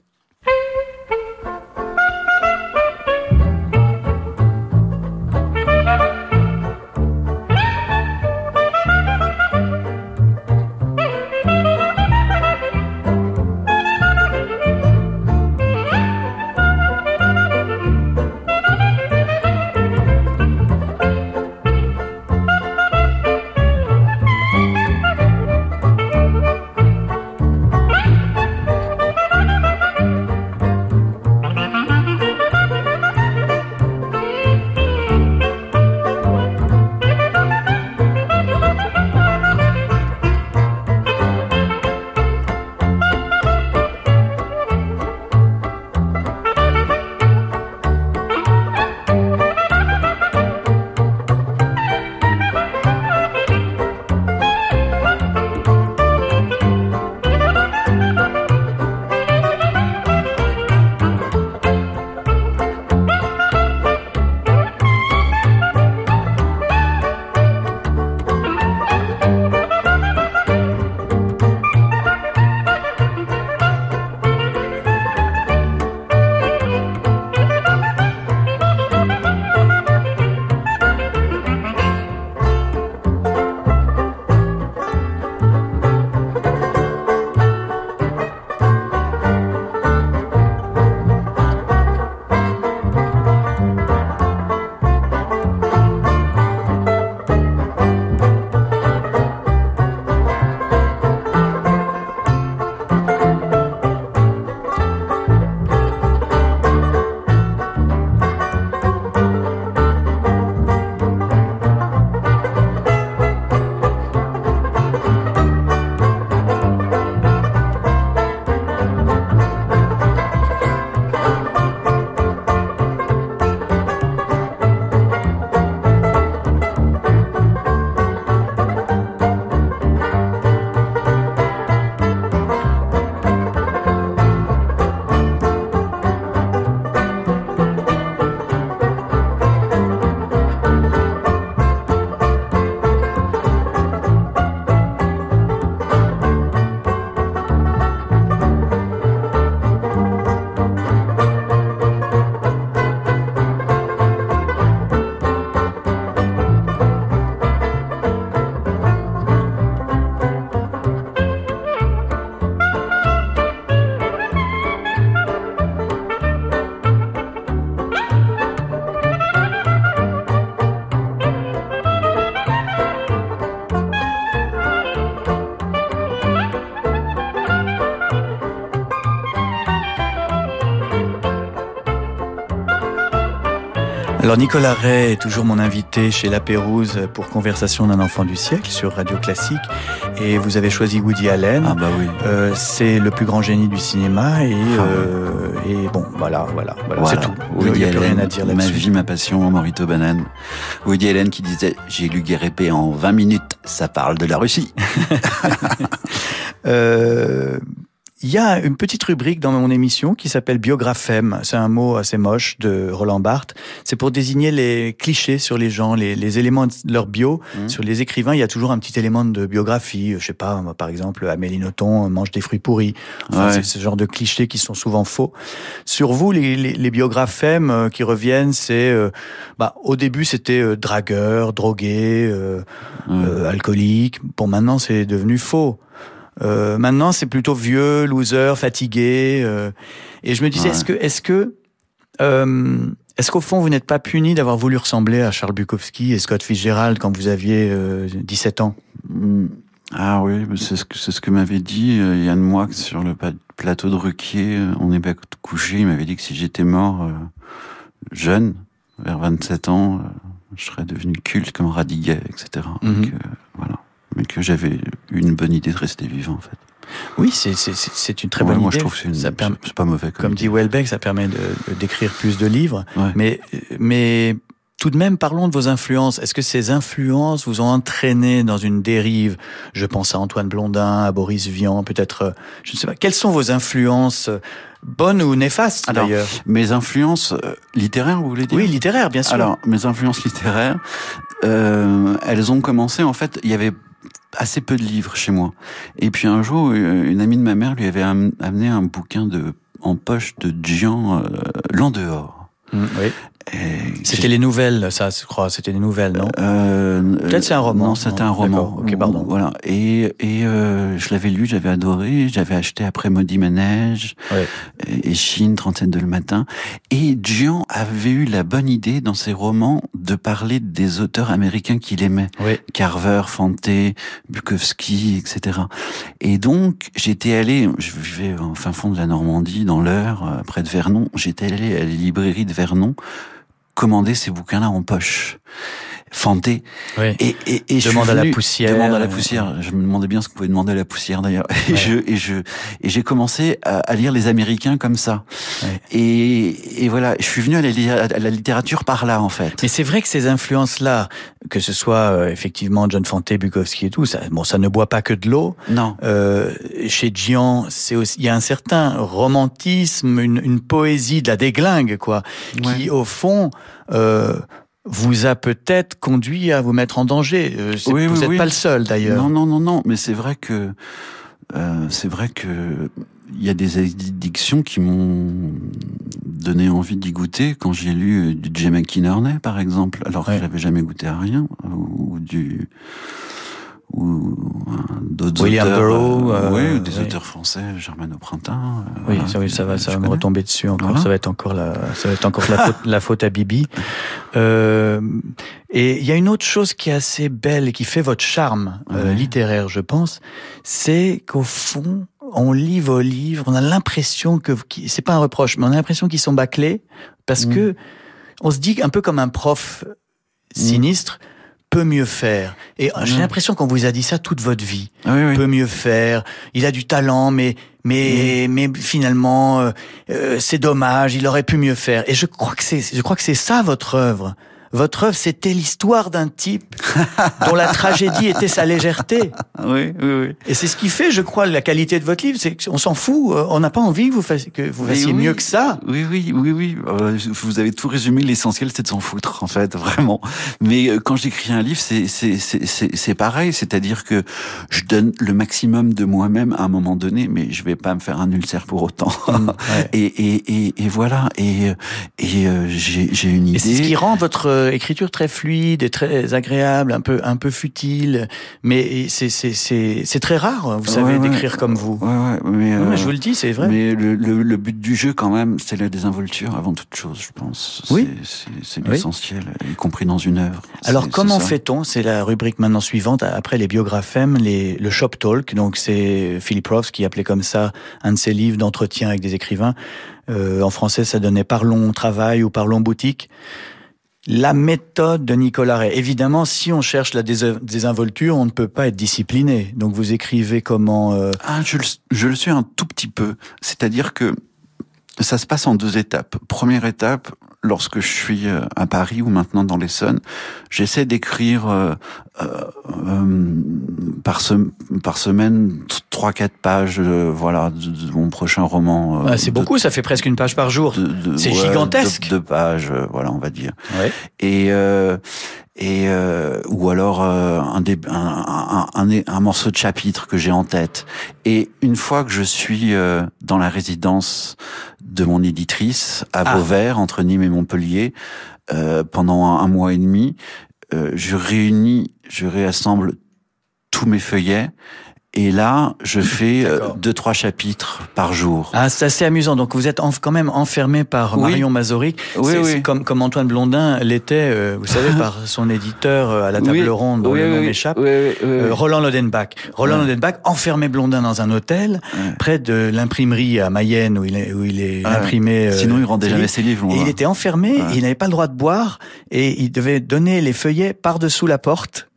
Alors Nicolas Ray est toujours mon invité chez La Pérouse pour Conversation d'un enfant du siècle sur Radio Classique. Et vous avez choisi Woody Allen. Ah bah oui. Euh, c'est le plus grand génie du cinéma et, Ah euh, et bon voilà voilà voilà, Voilà. c'est tout. Il Woody n'y a plus Allen, rien à dire ma vie, ma passion, Morito Banane. Woody Allen qui disait J'ai lu Guérépé en 20 minutes, ça parle de la Russie. Euh, Il y a une petite rubrique dans mon émission qui s'appelle biographème. C'est un mot assez moche de Roland Barthes. C'est pour désigner les clichés sur les gens, les, les éléments de leur bio. Mhm. Sur les écrivains, il y a toujours un petit élément de biographie. Je sais pas, moi, par exemple, Amélie Nothomb mange des fruits pourris. Enfin, Ouais. C'est ce genre de clichés qui sont souvent faux. Sur vous, les, les, les biographèmes euh, qui reviennent, c'est euh, bah, au début c'était euh, dragueur, drogué, euh, euh, alcoolique. Bon, maintenant c'est devenu faux. Euh, maintenant, c'est plutôt vieux, loser, fatigué. euh, et je me disais, Ouais. est-ce que, est-ce que, euh, est-ce qu'au fond, vous n'êtes pas puni d'avoir voulu ressembler à Charles Bukowski et Scott Fitzgerald quand vous aviez euh, 17 ans? Mm. Ah oui, c'est ce que, c'est ce que m'avait dit euh, Yann Moix sur le plateau de Ruquier. Euh, On est pas couché. Il m'avait dit que si j'étais mort euh, jeune, vers 27 ans, euh, je serais devenu culte comme Radiguet, etc. Donc, euh, voilà. Mais que j'avais une bonne idée de rester vivant, en fait. Oui, c'est, une très Ouais, bonne moi, idée. je trouve que c'est, pas mauvais. Comme, dit Welbeck, ça permet d'écrire plus de livres. Ouais. Mais, mais tout de même, parlons de vos influences. Est-ce que ces influences vous ont entraîné dans une dérive? Je pense à Antoine Blondin, à Boris Vian, peut-être. Je ne sais pas. Quelles sont vos influences euh, bonnes ou néfastes d'ailleurs? Mes influences euh, littéraires, vous voulez dire? Oui, littéraires, bien sûr. Alors, mes influences littéraires, euh, elles ont commencé, en fait, il y avait assez peu de livres chez moi. Et puis un jour, euh, une amie de ma mère lui avait am- amené un bouquin de en poche de Gian euh, L'an dehors. Mm, oui. C'était les nouvelles, ça, je crois. C'était les nouvelles, non Euh, Peut-être c'est un roman. Non, c'était un roman. Ok, pardon. Voilà. Et, et euh, je l'avais lu, j'avais adoré. J'avais acheté après Maudit Manège Ouais. et Chine, Trentaine de le matin. Et Gian avait eu la bonne idée dans ses romans de parler des auteurs américains qu'il aimait. Oui. Carver, Fante, Bukowski, etc. Et donc, j'étais allé, je vivais en fin fond de la Normandie, dans l'Eure, euh, près de Vernon. J'étais allé à la librairie de Vernon commander ces bouquins-là en poche. Fante. Oui. Et, et, et je Demande suis à la venu- poussière. Demande à la poussière. Je me demandais bien ce qu'on pouvait demander à la poussière d'ailleurs. Et Ouais. je et je et j'ai commencé à, à lire les Américains comme ça. Ouais. Et, et voilà, je suis venu à la, li- à la littérature par là en fait. Mais c'est vrai que ces influences-là, que ce soit euh, effectivement John Fante, Bukowski et tout, ça, bon, ça ne boit pas que de l'eau. Non. Euh, chez Gian, c'est aussi, il y a un certain romantisme, une, une poésie de la déglingue, quoi, qui au fond euh, vous a peut-être conduit à vous mettre en danger. Euh, Oui, vous n'êtes oui. pas le seul d'ailleurs. Non, non, non, non. Mais c'est vrai que euh, c'est vrai que il y a des addictions qui m'ont donné envie d'y goûter quand j'ai lu euh, du J. McInerney, par exemple, alors Ouais. que j'avais jamais goûté à rien, ou, du ou euh, d'autres William auteurs, Burroughs, euh, euh, oui, ou des auteurs français, Germaine au printemps. euh, Oui, voilà. ça, oui, ça va, ça va me retomber dessus encore. Voilà. Ça va être encore la, ça va être encore la faute, la faute à Bibi. Euh, et il y a une autre chose qui est assez belle et qui fait votre charme euh, littéraire, je pense, c'est qu'au fond, on lit vos livres, on a l'impression que, c'est pas un reproche, mais on a l'impression qu'ils sont bâclés parce Mm. que on se dit un peu comme un prof sinistre peut mieux faire. Et j'ai Mm. l'impression qu'on vous a dit ça toute votre vie Ah oui, oui. peut mieux faire. Il a du talent, mais mais mais finalement euh, euh, c'est dommage. Il aurait pu mieux faire. Et je crois que c'est je crois que c'est ça votre œuvre. Votre œuvre, c'était l'histoire d'un type dont la tragédie était sa légèreté. Oui, oui, oui. Et c'est ce qui fait, je crois, la qualité de votre livre. C'est qu'on s'en fout. euh, On n'a pas envie que vous fassiez, que vous Mais fassiez oui. mieux que ça. Oui, oui, oui, oui. Euh, vous avez tout résumé. L'essentiel, c'est de s'en foutre, en fait, vraiment. Mais euh, quand j'écris un livre, c'est c'est c'est c'est pareil. C'est-à-dire que je donne le maximum de moi-même à un moment donné, mais je vais pas me faire un ulcère pour autant. Ouais. et, et et et voilà. Et et euh, j'ai j'ai une idée. Et c'est ce qui rend votre euh, écriture très fluide et très agréable, un peu un peu futile, mais c'est c'est c'est c'est très rare, vous savez, Ouais, ouais. d'écrire comme vous. Ouais, mais, mais euh, je vous le dis, c'est vrai. Mais le, le, le but du jeu, quand même, c'est la désinvolture avant toute chose, je pense. Oui. C'est- Oui. l'essentiel, y compris dans une œuvre. Alors comment fait-on? C'est la rubrique maintenant suivante après les biographèmes, les, le shop talk. Donc c'est Philip Roth qui appelait comme ça un de ses livres d'entretien avec des écrivains. Euh, en français, ça donnait Parlons travail ou Parlons boutique. La méthode de Nicolas Ray. Évidemment, si on cherche la dés- désinvolture, on ne peut pas être discipliné. Donc vous écrivez comment euh, Ah, je le, je le suis un tout petit peu. C'est-à-dire que ça se passe en deux étapes. Première étape, lorsque je suis euh, à Paris ou maintenant dans l'Essonne, j'essaie d'écrire euh, euh, par, sem- par semaine trois quatre pages, euh, voilà, de, de mon prochain roman. ah, C'est beaucoup, ça fait presque une page par jour. C'est ouais, gigantesque. De, de pages, voilà, on va dire. Ouais. Et et euh, ou alors euh, un, dé- un, un, un, un morceau de chapitre que j'ai en tête. Et une fois que je suis euh, dans la résidence de mon éditrice à Ah. Vauvert, entre Nîmes et Montpellier, euh, pendant un, un mois et demi, euh, je réunis, je réassemble tous mes feuillets. Et là, je fais euh, deux trois chapitres par jour. Ah, c'est assez amusant. Donc vous êtes en- quand même enfermé par Oui. Marion Mazoric. Oui, oui. comme, comme Antoine Blondin l'était, euh, vous savez, par son éditeur euh, à la table Oui, ronde dont oui, le nom oui, m'échappe. oui, oui, oui, Euh, oui. Roland Lodenbach. Roland Ouais. Lodenbach enfermait Blondin dans un hôtel Ouais. près de l'imprimerie à Mayenne où il est, où il est Ouais. imprimé. euh, Sinon, il rendait jamais ses livres. Et il était enfermé, Ouais. il n'avait pas le droit de boire et il devait donner les feuillets par-dessous la porte.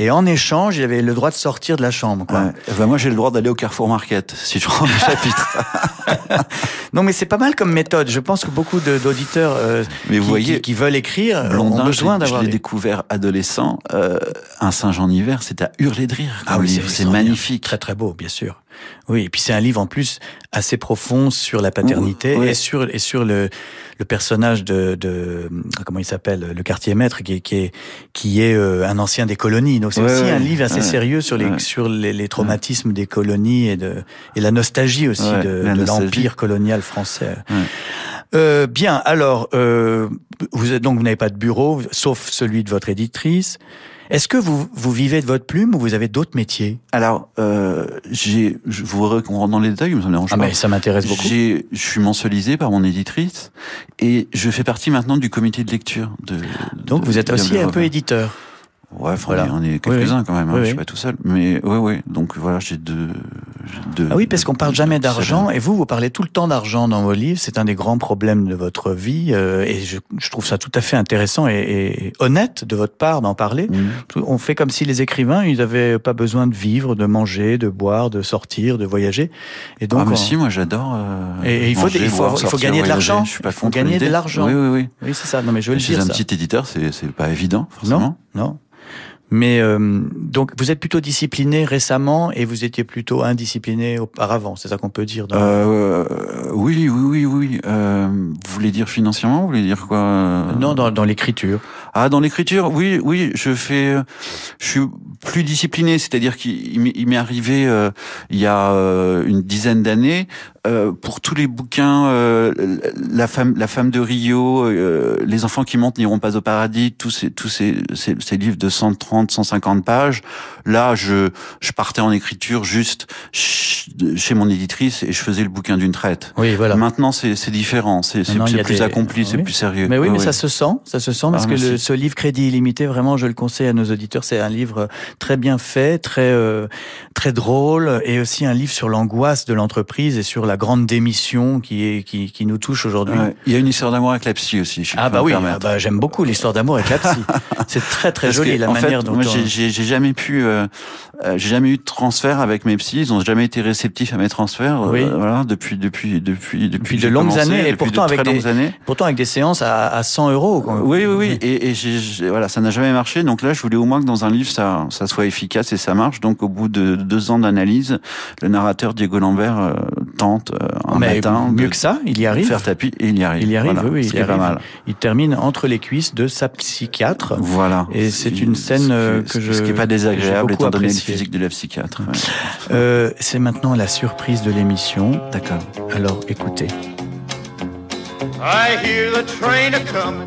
Et en échange, il avait le droit de sortir de la chambre. Quoi. Ouais. Eh ben, moi, j'ai le droit d'aller au Carrefour Market si je rends un chapitre. Non, mais c'est pas mal comme méthode. Je pense que beaucoup d'auditeurs euh, qui, qui- qui veulent écrire Blondin, ont besoin d'avoir je l'ai découvert adolescent. Euh, un singe en hiver, c'est à hurler de rire. Ah oui, c'est magnifique. Très très beau, bien sûr. Oui, et puis c'est un livre en plus assez profond sur la paternité et sur et sur le le personnage de, de comment il s'appelle le quartier maître qui est qui est qui est euh, un ancien des colonies. Donc c'est aussi un livre assez sérieux sur les sur les, les traumatismes des colonies et de et la nostalgie aussi de, de l'empire colonial français. Euh, bien, alors euh, vous êtes donc vous n'avez pas de bureau sauf celui de votre éditrice. Est-ce que vous vous vivez de votre plume ou vous avez d'autres métiers? Alors, euh, j'ai, je vous voudrais qu'on rentre dans les détails, mais ça me dérange Ah pas. mais ça m'intéresse beaucoup. J'ai, je suis mensualisé par mon éditrice et je fais partie maintenant du comité de lecture. De, Donc de- vous êtes aussi un peu éditeur. Ouais, Voilà. on est quelques-uns oui. quand même. hein, Oui, je oui. suis pas tout seul, mais ouais, ouais. Donc voilà, j'ai deux, deux. Ah oui, parce qu'on parle jamais d'argent, et vous, vous parlez tout le temps d'argent dans vos livres. C'est un des grands problèmes de votre vie, euh, et je, je trouve ça tout à fait intéressant et, et honnête de votre part d'en parler. Mhm. On fait comme si les écrivains, ils n'avaient pas besoin de vivre, de manger, de boire, de sortir, de voyager. Et donc, ah mais on- si, moi j'adore. euh, Et- et il faut- manger, il faut boire, avoir- il faut sortir, gagner de l'argent. Je suis pas faut gagner de l'argent. Oui, oui, oui. oui, c'est ça. Non, mais je veux le Chez dire. un ça. petit éditeur, c'est c'est pas évident, forcément. Non, non. Mais euh, donc vous êtes plutôt discipliné récemment et vous étiez plutôt indiscipliné auparavant, c'est ça qu'on peut dire. Dans... Euh, oui, oui, oui, oui. Euh, vous voulez dire financièrement Vous voulez dire quoi euh? Non, dans, dans l'écriture. Ah, dans l'écriture, oui, oui, je fais, je suis plus discipliné, c'est-à-dire qu'il m'est- arrivé euh, il y a euh, une dizaine d'années euh, pour tous les bouquins, euh, la femme, la femme de Rio, euh, les enfants qui montent n'iront pas au paradis, tous ces, tous ces, ces, ces livres de 130, 150 pages. Là, je, je partais en écriture juste ch- chez mon éditrice et je faisais le bouquin d'une traite. Oui, voilà. Maintenant, c'est c'est différent, c'est plus des- accompli, c'est oui. plus sérieux. Mais oui, Ouais, mais ça se sent, ça se sent parce Ah, que le. Ce livre Crédit illimité, vraiment, je le conseille à nos auditeurs. C'est un livre très bien fait, très euh, très drôle, et aussi un livre sur l'angoisse de l'entreprise et sur la grande démission qui est qui, qui nous touche aujourd'hui. Ouais. Il y a une histoire d'amour avec la psy aussi. Ah bah oui, ah bah, j'aime beaucoup l'histoire d'amour avec la psy. C'est très très Parce joli que, la en manière fait, dont moi, on- j'ai- jamais pu, euh, euh, j'ai jamais eu de transfert avec mes psys. Ils ont jamais été réceptifs à mes transferts. euh, Oui. voilà, depuis depuis depuis depuis de longues commencé, années, et pourtant avec des- longues années. pourtant avec des séances à, à 100 euros. quoi. Oui, oui, oui. Et, et voilà, ça n'a jamais marché. Donc là, je voulais au moins que dans un livre, ça, ça soit efficace et ça marche. Donc, au bout de deux ans d'analyse, le narrateur Diego Lambert euh, tente euh, un Mais matin mieux de que ça, il y arrive. faire tapis et il y arrive. Il y arrive, Voilà, oui, ce il qui y est pas arrive. mal. Il termine entre les cuisses de sa psychiatre. Voilà. Et c'est Ce une scène ce qui- euh, que je ce qui est pas désagréable étant donné le physique de la psychiatre. ouais. Euh, c'est maintenant la surprise de l'émission. D'accord. Alors écoutez. I hear the train a comin',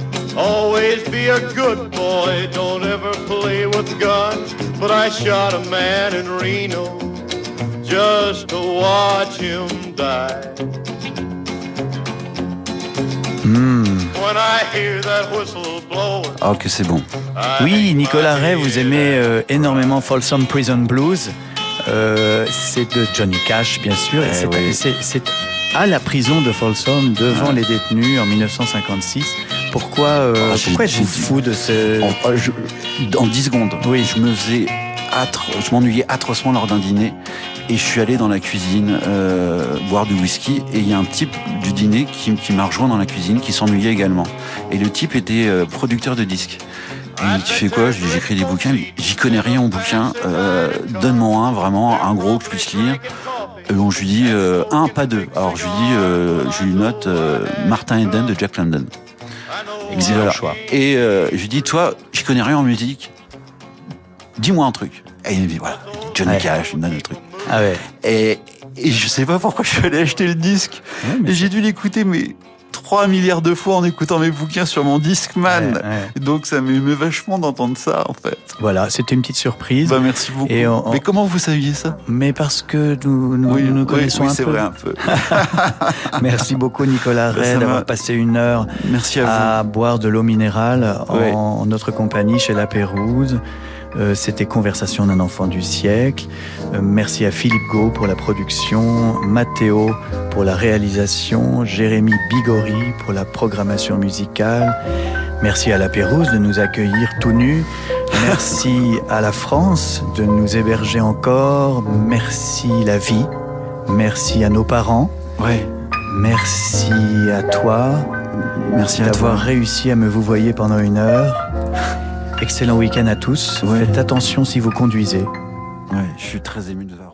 always be a good boy, don't ever play with guns. But I shot a man in Reno just to watch him die. Hmm. When I hear that whistle blowing, Ah, que c'est bon. Oui, Nicolas Ray, vous aimez euh, énormément Folsom Prison Blues. Euh, c'est de Johnny Cash, bien sûr. Eh c'est- oui. à la prison de Folsom, devant Ouais. les détenus en 1956. Pourquoi, euh, Ah, pourquoi êtes-vous fou de ce... En, euh, je- en 10 secondes, Oui. je me faisais atro- je m'ennuyais atrocement lors d'un dîner et je suis allé dans la cuisine euh, boire du whisky et il y a un type du dîner qui, qui m'a rejoint dans la cuisine qui s'ennuyait également. Et le type était euh, producteur de disques. Et il me dit, tu fais quoi? Je lui dis j'écris des bouquins. J'y connais rien en bouquin. Euh, Donne-moi un, vraiment, un gros que je puisse lire. Et donc je lui dis euh, un, pas deux. Alors je lui dis, euh, je lui note euh, Martin Eden de Jack London. Excellent Voilà. choix. Et euh, je lui dis, toi, je connais rien en musique. Dis-moi un truc. Et il me dit, voilà, Johnny Ouais. Cash, il me donne le truc. Ah ouais. Et, et je sais pas pourquoi je suis allé acheter le disque. Ouais, mais Et j'ai dû l'écouter, mais 3 milliards de fois en écoutant mes bouquins sur mon Discman. Ouais, ouais. Donc ça m'émeut vachement d'entendre ça, en fait. Voilà, c'était une petite surprise. Bah, merci beaucoup. Et on- Mais comment vous saviez ça? Mais parce que nous nous, connaissons oui, un peu. vrai un peu. Merci beaucoup Nicolas Bah, Ray d'avoir passé une heure Merci à à boire de l'eau minérale en notre compagnie chez La Pérouse. Euh, C'était Conversation d'un enfant du siècle. Euh, merci à Philippe Gau pour la production, Mathéo pour la réalisation, Jérémy Bigori pour la programmation musicale. Merci à la Pérouse de nous accueillir tout nus. Merci à la France de nous héberger encore. Merci la vie. Merci à nos parents. Ouais. Merci à toi. Merci d'avoir réussi à me vous voyer pendant une heure. Excellent week-end à tous. Ouais. Faites attention si vous conduisez. Ouais, je suis très ému de voir.